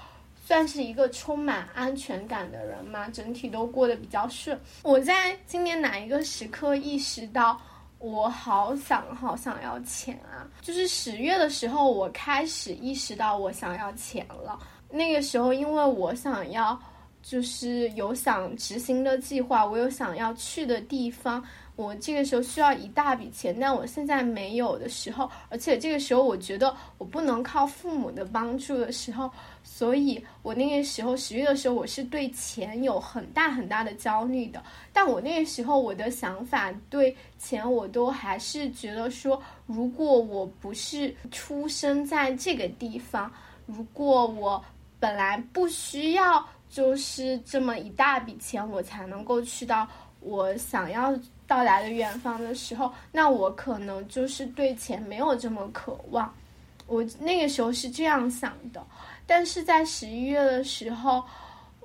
算是一个充满安全感的人嘛，整体都过得比较顺。我在今年哪一个时刻意识到？我好想好想要钱啊！就是十月的时候，我开始意识到我想要钱了。那个时候，因为我想要，就是有想执行的计划，我有想要去的地方。我这个时候需要一大笔钱，但我现在没有的时候，而且这个时候我觉得我不能靠父母的帮助的时候，所以我那个时候十月的时候，我是对钱有很大很大的焦虑的。但我那个时候我的想法对钱，我都还是觉得说，如果我不是出生在这个地方，如果我本来不需要就是这么一大笔钱，我才能够去到我想要。到达的远方的时候，那我可能就是对钱没有这么渴望。我那个时候是这样想的，但是在十一月的时候，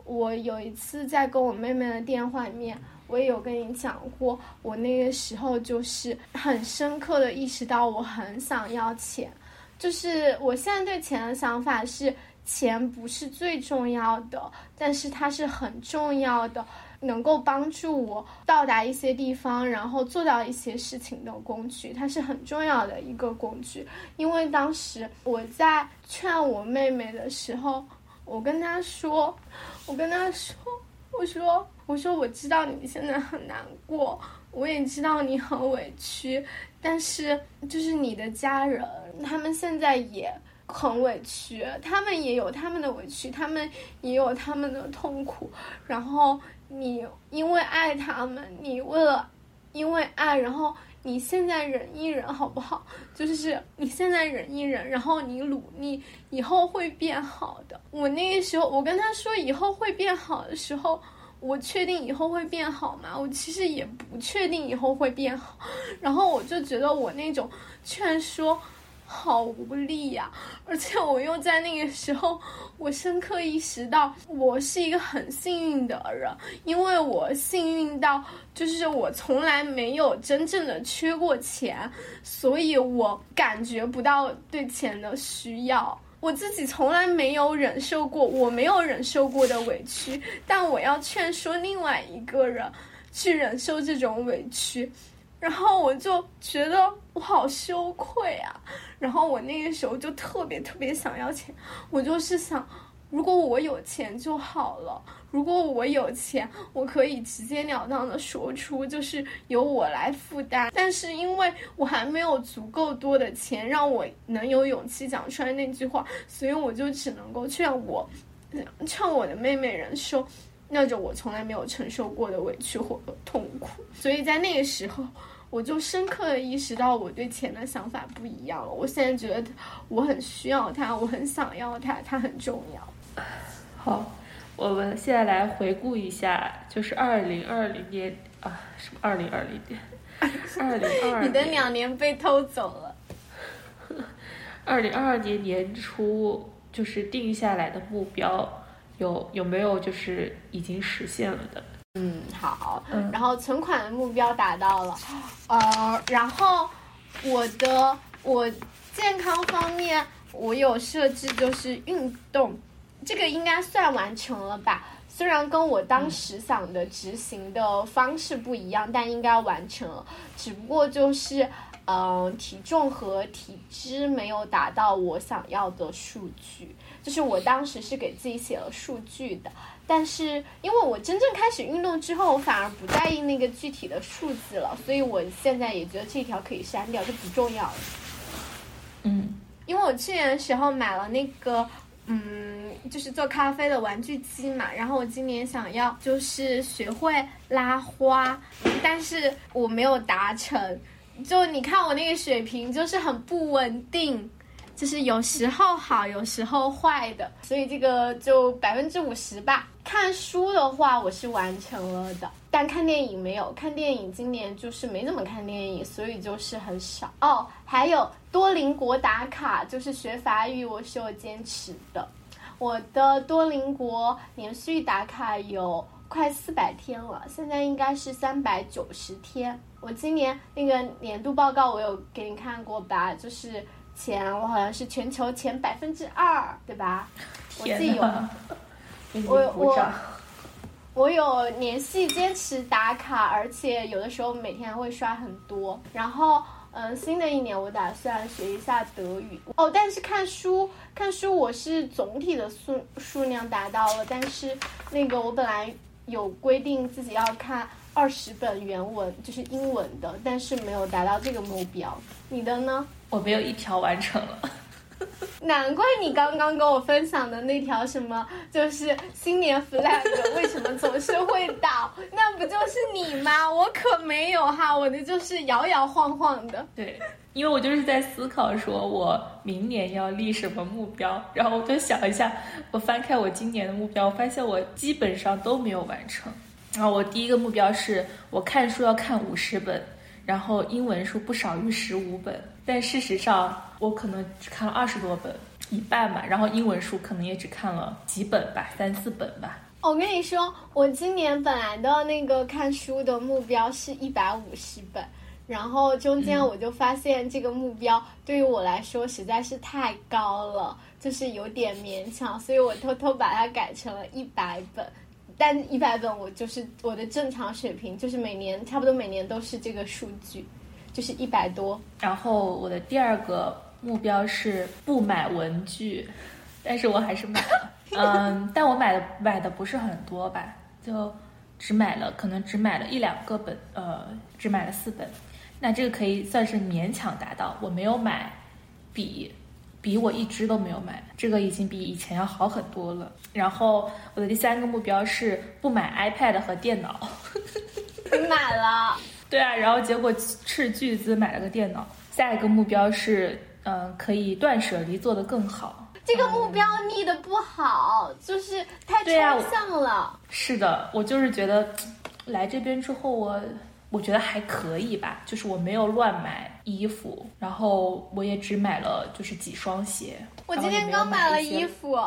我有一次在跟我妹妹的电话里面，我也有跟你讲过，我那个时候就是很深刻的意识到，我很想要钱。就是我现在对钱的想法是，钱不是最重要的，但是它是很重要的。能够帮助我到达一些地方，然后做到一些事情的工具，它是很重要的一个工具。因为当时我在劝我妹妹的时候，我跟她说，我跟她说，我说，我说，我知道你现在很难过，我也知道你很委屈，但是就是你的家人，他们现在也很委屈，他们也有他们的委屈，他们也有他们的痛苦，然后。你因为爱他们，你为了因为爱，然后你现在忍一忍，好不好？就是你现在忍一忍，然后你努力，以后会变好的。我那个时候，我跟他说以后会变好的时候，我确定以后会变好吗？我其实也不确定以后会变好。然后我就觉得我那种劝说。好无力呀！而且我又在那个时候，我深刻意识到我是一个很幸运的人，因为我幸运到就是我从来没有真正的缺过钱，所以我感觉不到对钱的需要。我自己从来没有忍受过我没有忍受过的委屈，但我要劝说另外一个人去忍受这种委屈。然后我就觉得我好羞愧啊！然后我那个时候就特别特别想要钱，我就是想，如果我有钱就好了。如果我有钱，我可以直截了当的说出，就是由我来负担。但是因为我还没有足够多的钱，让我能有勇气讲出来那句话，所以我就只能够劝我，劝我的妹妹忍受。那种我从来没有承受过的委屈或痛苦，所以在那个时候，我就深刻的意识到我对钱的想法不一样了。我现在觉得我很需要它，我很想要它，它很重要。好，我们现在来回顾一下，就是二零二零年啊，什么二零二零年？二零二 你的两年被偷走了。二零二二年年初就是定下来的目标。有有没有就是已经实现了的？嗯，好。嗯，然后存款的目标达到了，呃，然后我的我健康方面我有设置就是运动，这个应该算完成了吧？虽然跟我当时想的执行的方式不一样，但应该完成了。只不过就是嗯，体重和体脂没有达到我想要的数据。就是我当时是给自己写了数据的，但是因为我真正开始运动之后，我反而不在意那个具体的数字了，所以我现在也觉得这条可以删掉，就不重要了。嗯，因为我去年的时候买了那个嗯就是做咖啡的玩具机嘛，然后我今年想要就是学会拉花，但是我没有达成。就你看我那个水平就是很不稳定，就是有时候好，有时候坏的，所以这个就百分之五十吧。看书的话我是完成了的，但看电影没有。看电影今年就是没怎么看电影，所以就是很少哦。还有多邻国打卡，就是学法语我是有坚持的。我的多邻国连续打卡有快四百天了，现在应该是三百九十天。我今年那个年度报告我有给你看过吧？就是前我好像是全球前百分之二，对吧？我自己有。我我我有连续坚持打卡，而且有的时候每天会刷很多。然后，嗯，新的一年我打算学一下德语哦。但是看书看书，我是总体的数数量达到了，但是那个我本来有规定自己要看二十本原文，就是英文的，但是没有达到这个目标。你的呢？我没有一条完成了。难怪你刚刚跟我分享的那条什么，就是新年 flag 为什么总是会倒？那不就是你吗？我可没有哈，我的就是摇摇晃晃的。对，因为我就是在思考说我明年要立什么目标，然后我就想一下，我翻开我今年的目标，我发现我基本上都没有完成。然后我第一个目标是我看书要看五十本，然后英文书不少于十五本。但事实上，我可能只看了二十多本，一半吧。然后英文书可能也只看了几本吧，三四本吧。我跟你说，我今年本来的那个看书的目标是一百五十本，然后中间我就发现这个目标对于我来说实在是太高了，就是有点勉强，所以我偷偷把它改成了一百本。但一百本我就是我的正常水平，就是每年差不多每年都是这个数据。就是一百多，然后我的第二个目标是不买文具，但是我还是买了，嗯，但我买的买的不是很多吧，就只买了可能只买了一两个本，呃，只买了四本，那这个可以算是勉强达到。我没有买笔，笔我一支都没有买，这个已经比以前要好很多了。然后我的第三个目标是不买 iPad 和电脑，你买了。对啊，然后结果斥巨资买了个电脑。下一个目标是，嗯，可以断舍离做得更好。这个目标立的不好，就是太抽象了。是的，我就是觉得来这边之后，我我觉得还可以吧，就是我没有乱买衣服，然后我也只买了就是几双鞋。我今天刚买了衣服，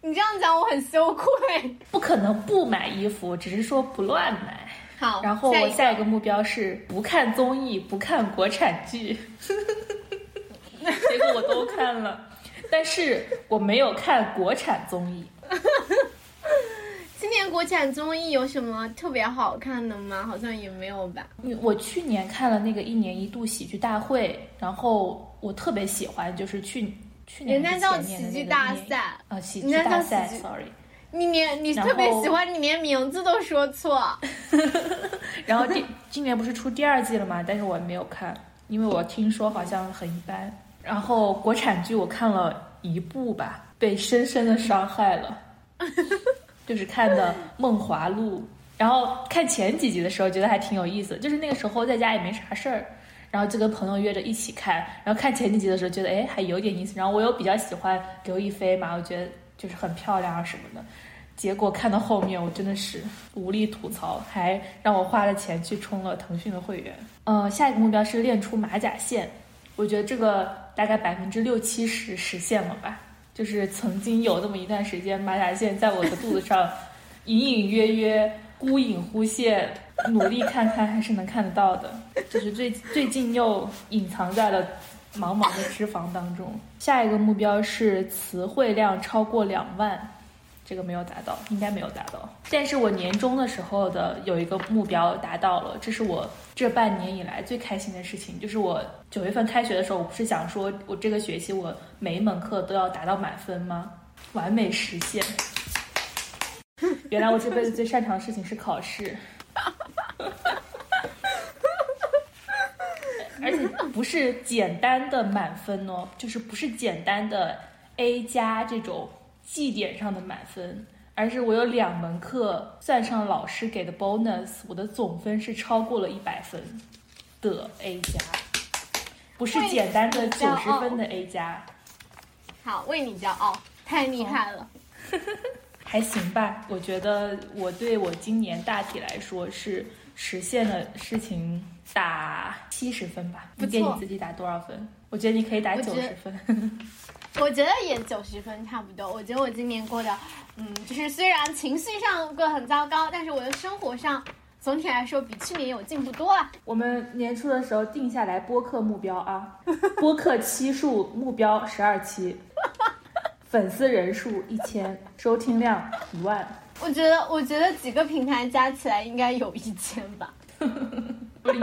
你这样讲我很羞愧。不可能不买衣服，只是说不乱买。好，然后我下一个目标是不看综艺，不看国产剧，结 果我都看了，但是我没有看国产综艺。今年国产综艺有什么特别好看的吗？好像也没有吧。我去年看了那个一年一度喜剧大会，然后我特别喜欢，就是去去年人家叫喜剧大赛啊，喜剧大赛，sorry。你连你特别喜欢，你连名字都说错。然后第今年不是出第二季了吗？但是我没有看，因为我听说好像很一般。然后国产剧我看了一部吧，被深深的伤害了，就是看的《梦华录》。然后看前几集的时候觉得还挺有意思，就是那个时候在家也没啥事儿，然后就跟朋友约着一起看。然后看前几集的时候觉得哎还有点意思。然后我又比较喜欢刘亦菲嘛，我觉得。就是很漂亮啊什么的，结果看到后面我真的是无力吐槽，还让我花了钱去充了腾讯的会员。呃，下一个目标是练出马甲线，我觉得这个大概百分之六七十实现了吧。就是曾经有那么一段时间，马甲线在我的肚子上隐隐约约、忽隐忽现，努力看看还是能看得到的。就是最最近又隐藏在了。茫茫的脂肪当中，下一个目标是词汇量超过两万，这个没有达到，应该没有达到。但是我年终的时候的有一个目标达到了，这是我这半年以来最开心的事情。就是我九月份开学的时候，我不是想说我这个学期我每一门课都要达到满分吗？完美实现。原来我这辈子最擅长的事情是考试。而且不是简单的满分哦，就是不是简单的 A 加这种绩点上的满分，而是我有两门课算上老师给的 bonus，我的总分是超过了一百分的 A 加，不是简单的九十分的 A 加。好，为你骄傲，太厉害了。还行吧，我觉得我对我今年大体来说是实现了事情打七十分吧。不给你自己打多少分？我觉得你可以打九十分。我觉得也九十分差不多。我觉得我今年过的，嗯，就是虽然情绪上过很糟糕，但是我的生活上总体来说比去年有进步多了。我们年初的时候定下来播客目标啊，播客期数目标十二期。粉丝人数一千，收听量一万。我觉得，我觉得几个平台加起来应该有一千吧。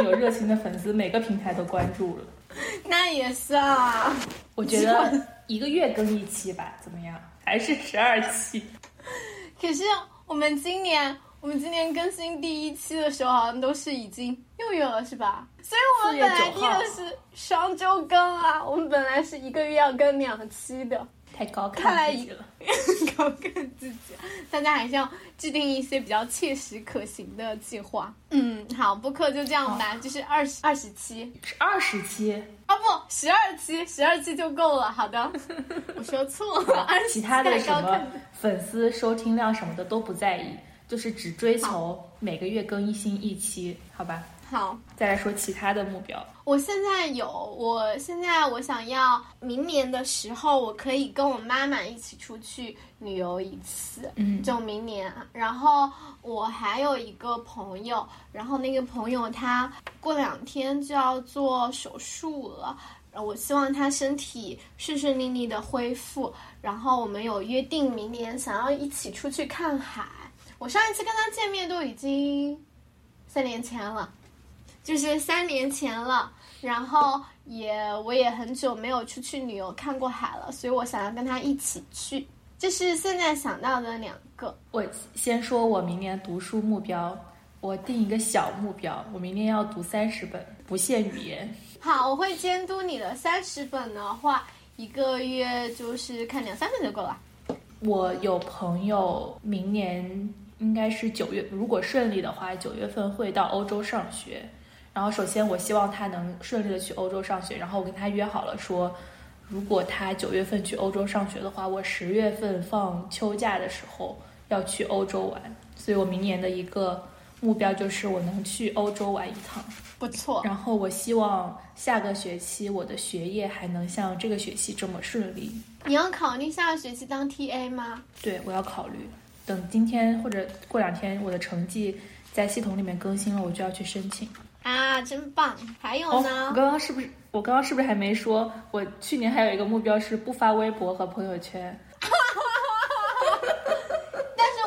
有热情的粉丝，每个平台都关注了。那也是啊。我觉得一个月更一期吧，怎么样？还是十二期？可是我们今年，我们今年更新第一期的时候，好像都是已经六月了，是吧？所以我们本来定的是双周更啊，我们本来是一个月要更两期的。太高看自己了，高看自己，大家还是要制定一些比较切实可行的计划。嗯，好，播客就这样吧，就是二十二十期，是二十期啊，不，十二期，十二期就够了。好的，我说错了，其他的什么粉丝收听量什么的都不在意，就是只追求每个月更新一期，好吧？好，再来说其他的目标。我现在有，我现在我想要明年的时候，我可以跟我妈妈一起出去旅游一次。嗯，就明年。然后我还有一个朋友，然后那个朋友他过两天就要做手术了，我希望他身体顺顺利利的恢复。然后我们有约定明年想要一起出去看海。我上一次跟他见面都已经三年前了。就是三年前了，然后也我也很久没有出去旅游看过海了，所以我想要跟他一起去。这是现在想到的两个。我先说我明年读书目标，我定一个小目标，我明年要读三十本，不限语言。好，我会监督你的。三十本的话，一个月就是看两三本就够了。我有朋友明年应该是九月，如果顺利的话，九月份会到欧洲上学。然后，首先我希望他能顺利的去欧洲上学。然后我跟他约好了，说如果他九月份去欧洲上学的话，我十月份放秋假的时候要去欧洲玩。所以我明年的一个目标就是我能去欧洲玩一趟，不错。然后我希望下个学期我的学业还能像这个学期这么顺利。你要考虑下个学期当 TA 吗？对，我要考虑。等今天或者过两天我的成绩在系统里面更新了，我就要去申请。啊，真棒！还有呢？我刚刚是不是我刚刚是不是还没说？我去年还有一个目标是不发微博和朋友圈。但是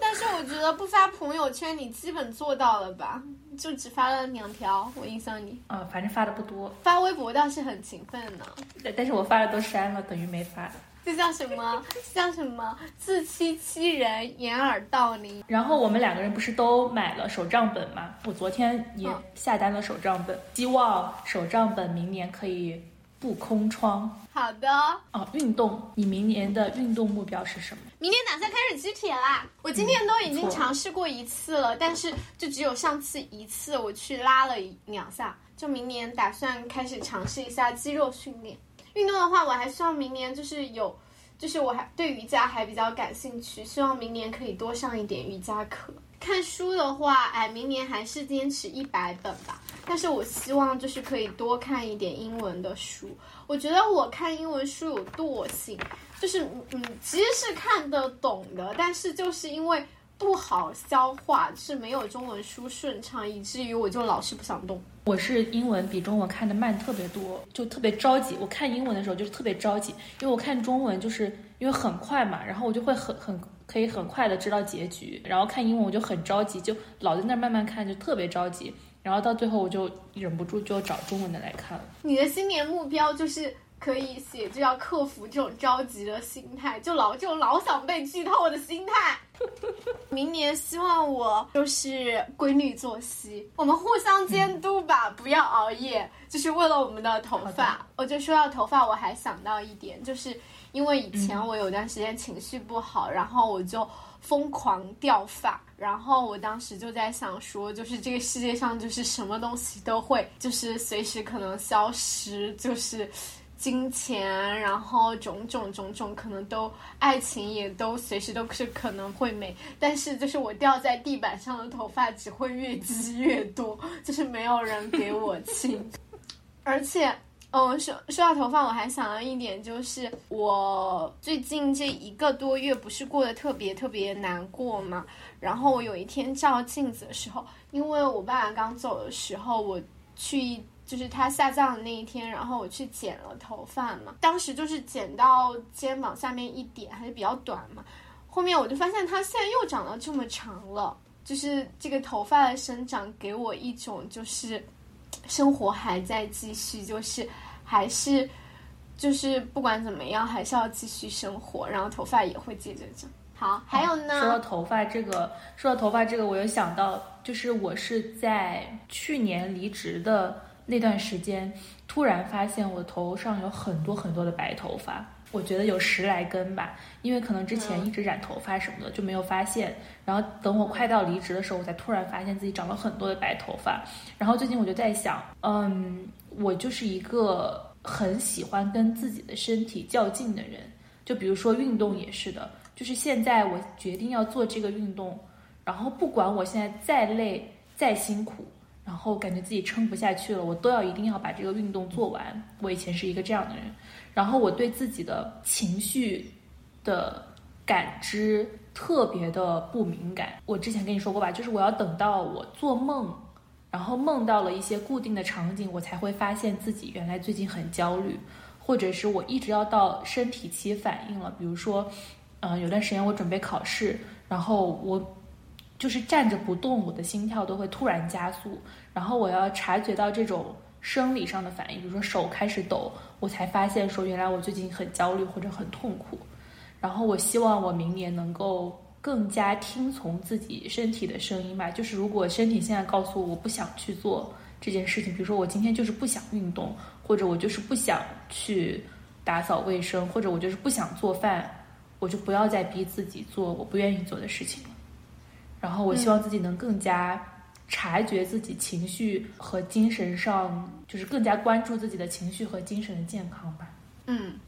但是我觉得不发朋友圈你基本做到了吧？就只发了两条，我印象里。啊，反正发的不多。发微博倒是很勤奋呢。但但是我发的都删了，等于没发。这叫什么？叫什么？自欺欺人，掩耳盗铃。然后我们两个人不是都买了手账本吗？我昨天也下单了手账本，希望手账本明年可以不空窗。好的。哦，运动，你明年的运动目标是什么？明年打算开始举铁啦。我今天都已经尝试过一次了，但是就只有上次一次我去拉了两下。就明年打算开始尝试一下肌肉训练。运动的话，我还希望明年就是有，就是我还对瑜伽还比较感兴趣，希望明年可以多上一点瑜伽课。看书的话，哎，明年还是坚持一百本吧。但是我希望就是可以多看一点英文的书。我觉得我看英文书有惰性，就是嗯，其实是看得懂的，但是就是因为。不好消化，是没有中文书顺畅，以至于我就老是不想动。我是英文比中文看的慢特别多，就特别着急。我看英文的时候就是特别着急，因为我看中文就是因为很快嘛，然后我就会很很可以很快的知道结局。然后看英文我就很着急，就老在那慢慢看，就特别着急。然后到最后我就忍不住就找中文的来看了。你的新年目标就是可以写，就要克服这种着急的心态，就老这种老想被剧透的心态。明年希望我就是规律作息，我们互相监督吧，不要熬夜，就是为了我们的头发。我就说到头发，我还想到一点，就是因为以前我有段时间情绪不好，然后我就疯狂掉发，然后我当时就在想说，就是这个世界上就是什么东西都会，就是随时可能消失，就是。金钱，然后种种种种，可能都爱情也都随时都是可能会没，但是就是我掉在地板上的头发只会越积越多，就是没有人给我清。而且，嗯，说说到头发，我还想到一点，就是我最近这一个多月不是过得特别特别难过嘛。然后我有一天照镜子的时候，因为我爸爸刚走的时候，我去。就是他下葬的那一天，然后我去剪了头发嘛，当时就是剪到肩膀下面一点，还是比较短嘛。后面我就发现它现在又长到这么长了，就是这个头发的生长给我一种就是生活还在继续，就是还是就是不管怎么样还是要继续生活，然后头发也会接着长。好，还有呢？说到头发这个，说到头发这个，我又想到，就是我是在去年离职的。那段时间，突然发现我头上有很多很多的白头发，我觉得有十来根吧。因为可能之前一直染头发什么的就没有发现，然后等我快到离职的时候，我才突然发现自己长了很多的白头发。然后最近我就在想，嗯，我就是一个很喜欢跟自己的身体较劲的人，就比如说运动也是的，就是现在我决定要做这个运动，然后不管我现在再累再辛苦。然后感觉自己撑不下去了，我都要一定要把这个运动做完。我以前是一个这样的人，然后我对自己的情绪的感知特别的不敏感。我之前跟你说过吧，就是我要等到我做梦，然后梦到了一些固定的场景，我才会发现自己原来最近很焦虑，或者是我一直要到身体起反应了，比如说，嗯，有段时间我准备考试，然后我就是站着不动，我的心跳都会突然加速。然后我要察觉到这种生理上的反应，比如说手开始抖，我才发现说原来我最近很焦虑或者很痛苦。然后我希望我明年能够更加听从自己身体的声音吧。就是如果身体现在告诉我我不想去做这件事情，比如说我今天就是不想运动，或者我就是不想去打扫卫生，或者我就是不想做饭，我就不要再逼自己做我不愿意做的事情了。然后我希望自己能更加。察觉自己情绪和精神上，就是更加关注自己的情绪和精神的健康吧。嗯，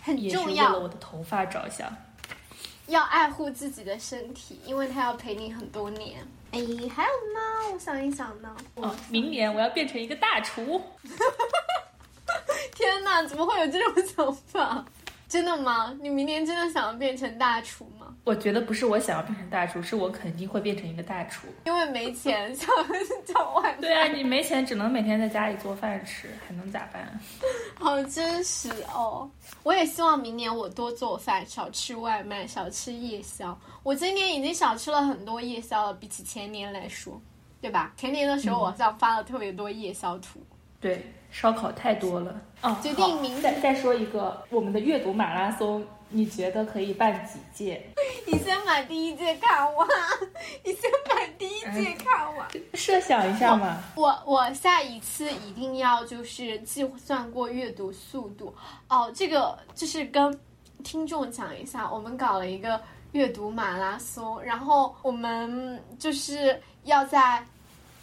很重要。也是为了我的头发着想，要爱护自己的身体，因为它要陪你很多年。哎，还有呢？我想一想呢。哦，明年我要变成一个大厨。天哪，怎么会有这种想法？真的吗？你明年真的想要变成大厨吗？我觉得不是我想要变成大厨，是我肯定会变成一个大厨。因为没钱，叫叫外卖。对啊，你没钱，只能每天在家里做饭吃，还能咋办？好 真实哦！我也希望明年我多做饭，少吃外卖，少吃夜宵。我今年已经少吃了很多夜宵了，比起前年来说，对吧？前年的时候，我好像发了特别多夜宵图。对，烧烤太多了。哦，决定明再再说一个，我们的阅读马拉松。你觉得可以办几届？你先把第一届看完，你先把第一届看完。设想一下嘛，我我下一次一定要就是计算过阅读速度哦。这个就是跟听众讲一下，我们搞了一个阅读马拉松，然后我们就是要在。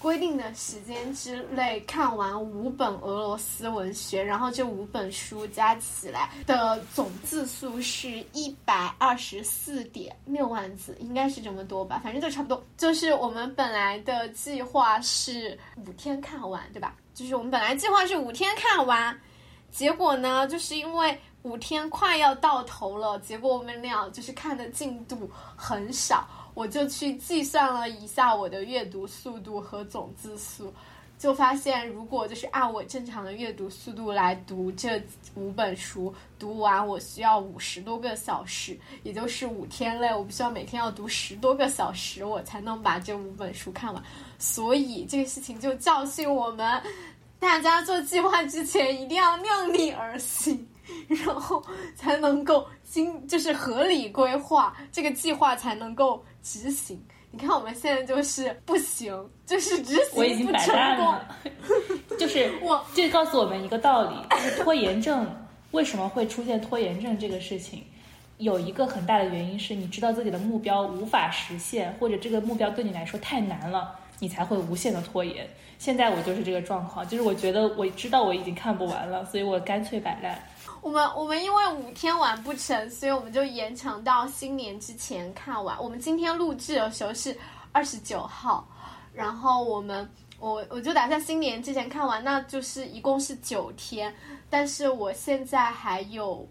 规定的时间之内看完五本俄罗斯文学，然后这五本书加起来的总字数是一百二十四点六万字，应该是这么多吧，反正就差不多。就是我们本来的计划是五天看完，对吧？就是我们本来计划是五天看完，结果呢，就是因为五天快要到头了，结果我们俩就是看的进度很少。我就去计算了一下我的阅读速度和总字数，就发现如果就是按我正常的阅读速度来读这五本书，读完我需要五十多个小时，也就是五天内，我必须要每天要读十多个小时，我才能把这五本书看完。所以这个事情就教训我们，大家做计划之前一定要量力而行，然后才能够经就是合理规划这个计划才能够。执行。你看我们现在就是不行，就是执行我已经摆烂功。了。就是 我这告诉我们一个道理，就是拖延症为什么会出现拖延症这个事情，有一个很大的原因是你知道自己的目标无法实现，或者这个目标对你来说太难了，你才会无限的拖延。现在我就是这个状况，就是我觉得我知道我已经看不完了，所以我干脆摆烂。我们我们因为五天完不成，所以我们就延长到新年之前看完。我们今天录制的时候是二十九号，然后我们我我就打算新年之前看完，那就是一共是九天。但是我现在还有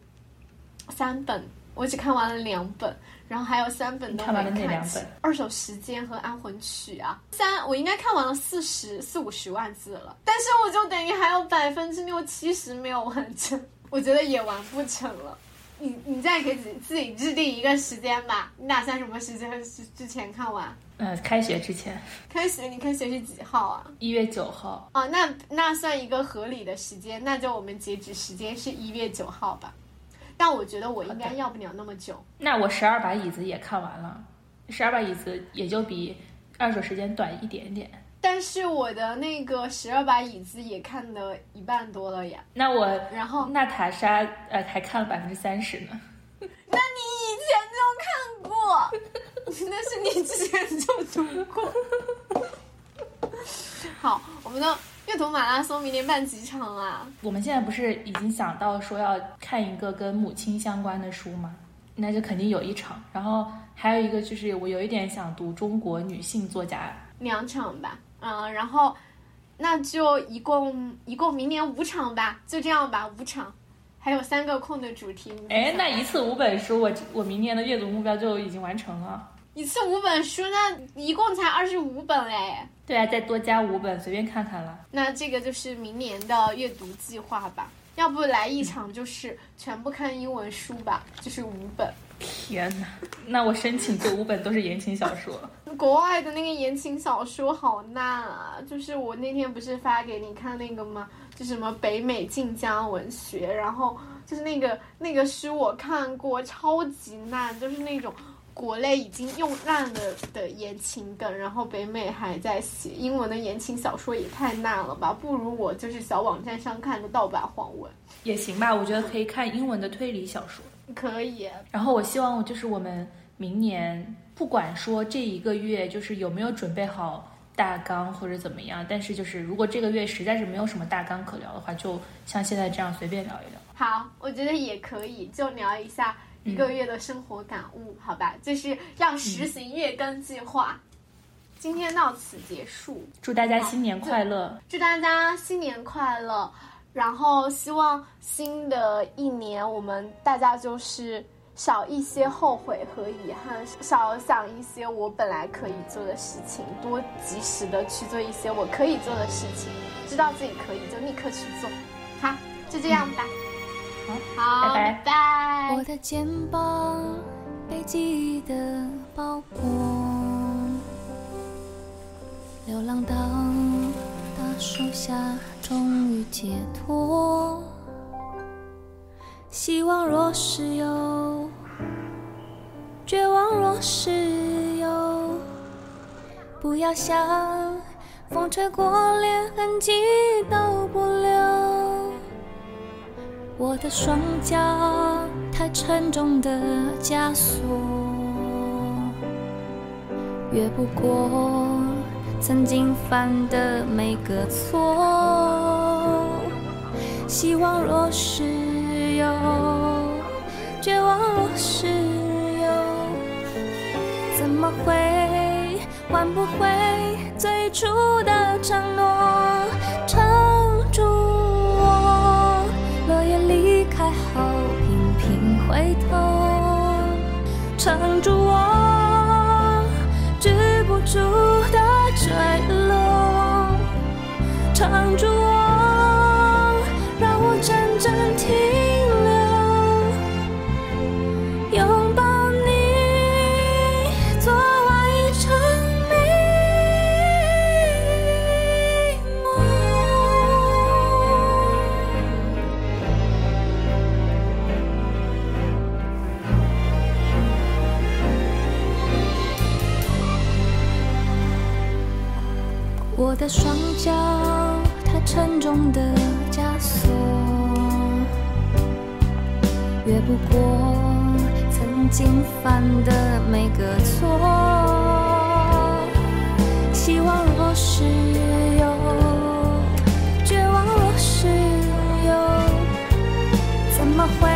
三本，我只看完了两本，然后还有三本都没看完了没齐哪两本二手时间和安魂曲啊，三我应该看完了四十四五十万字了，但是我就等于还有百分之六七十没有完成，我觉得也完不成了。你你再给自己自己制定一个时间吧，你打算什么时间之之前看完？呃，开学之前，开学你开学是几号啊？一月九号，哦，那那算一个合理的时间，那就我们截止时间是一月九号吧。但我觉得我应该要不了那么久。那我十二把椅子也看完了，十二把椅子也就比二手时间短一点点。但是我的那个十二把椅子也看的一半多了呀。那我然后，娜塔莎呃还看了百分之三十呢。那你以前就看过，那是你之前就读过。好，我们的阅读马拉松明年办几场啊？我们现在不是已经想到说要看一个跟母亲相关的书吗？那就肯定有一场。然后还有一个就是我有一点想读中国女性作家，两场吧，嗯，然后那就一共一共明年五场吧，就这样吧，五场，还有三个空的主题。你哎，那一次五本书，我我明年的阅读目标就已经完成了。一次五本书，那一共才二十五本哎，对啊，再多加五本，随便看看了。那这个就是明年的阅读计划吧。要不来一场就是全部看英文书吧，就是五本。天哪，那我申请这五本都是言情小说。国外的那个言情小说好烂啊！就是我那天不是发给你看那个吗？就什么北美晋江文学，然后就是那个那个书我看过，超级烂，就是那种国内已经用烂了的言情梗，然后北美还在写英文的言情小说，也太烂了吧！不如我就是小网站上看的盗版黄文，也行吧，我觉得可以看英文的推理小说。可以。然后我希望就是我们明年不管说这一个月就是有没有准备好大纲或者怎么样，但是就是如果这个月实在是没有什么大纲可聊的话，就像现在这样随便聊一聊。好，我觉得也可以，就聊一下一个月的生活感悟，好吧？就是要实行月更计划。今天到此结束，祝大家新年快乐！祝大家新年快乐！然后希望新的一年我们大家就是少一些后悔和遗憾，少想一些我本来可以做的事情，多及时的去做一些我可以做的事情，知道自己可以就立刻去做。好，就这样吧。好，好，拜拜拜。我的肩膀被记忆的包裹，流浪到大树下，终于解脱。希望若是有，绝望若是有，不要想风吹过，连痕迹都不留。我的双脚太沉重的枷锁，越不过曾经犯的每个错。希望若是有，绝望若是有，怎么会换不回最初的承诺？撑住我，落叶离开后频频回头，撑住我，止不住我的双脚太沉重的枷锁，越不过曾经犯的每个错。希望若是有，绝望若是有，怎么会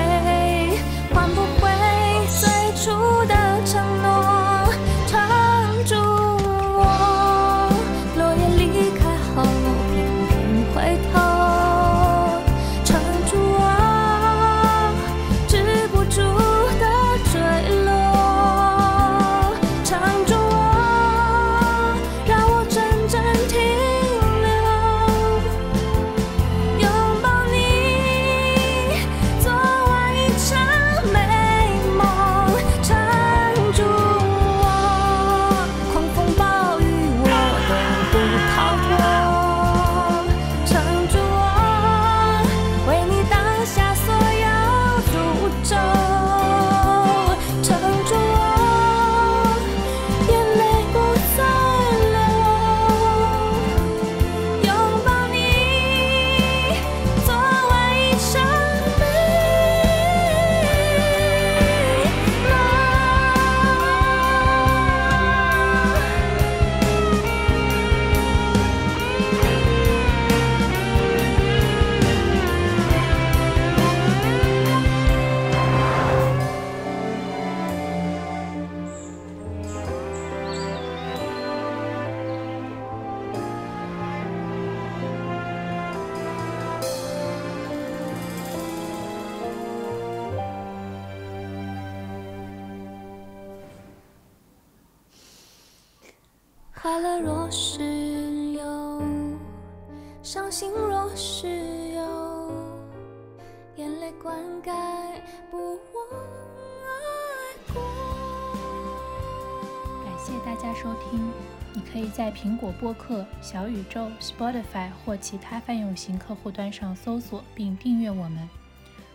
播客、小宇宙、Spotify 或其他泛用型客户端上搜索并订阅我们。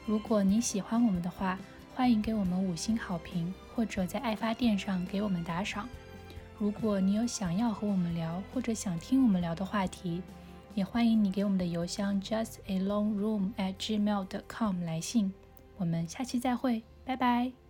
如果你喜欢我们的话，欢迎给我们五星好评，或者在爱发电上给我们打赏。如果你有想要和我们聊或者想听我们聊的话题，也欢迎你给我们的邮箱 justalongroom@gmail.com 来信。我们下期再会，拜拜。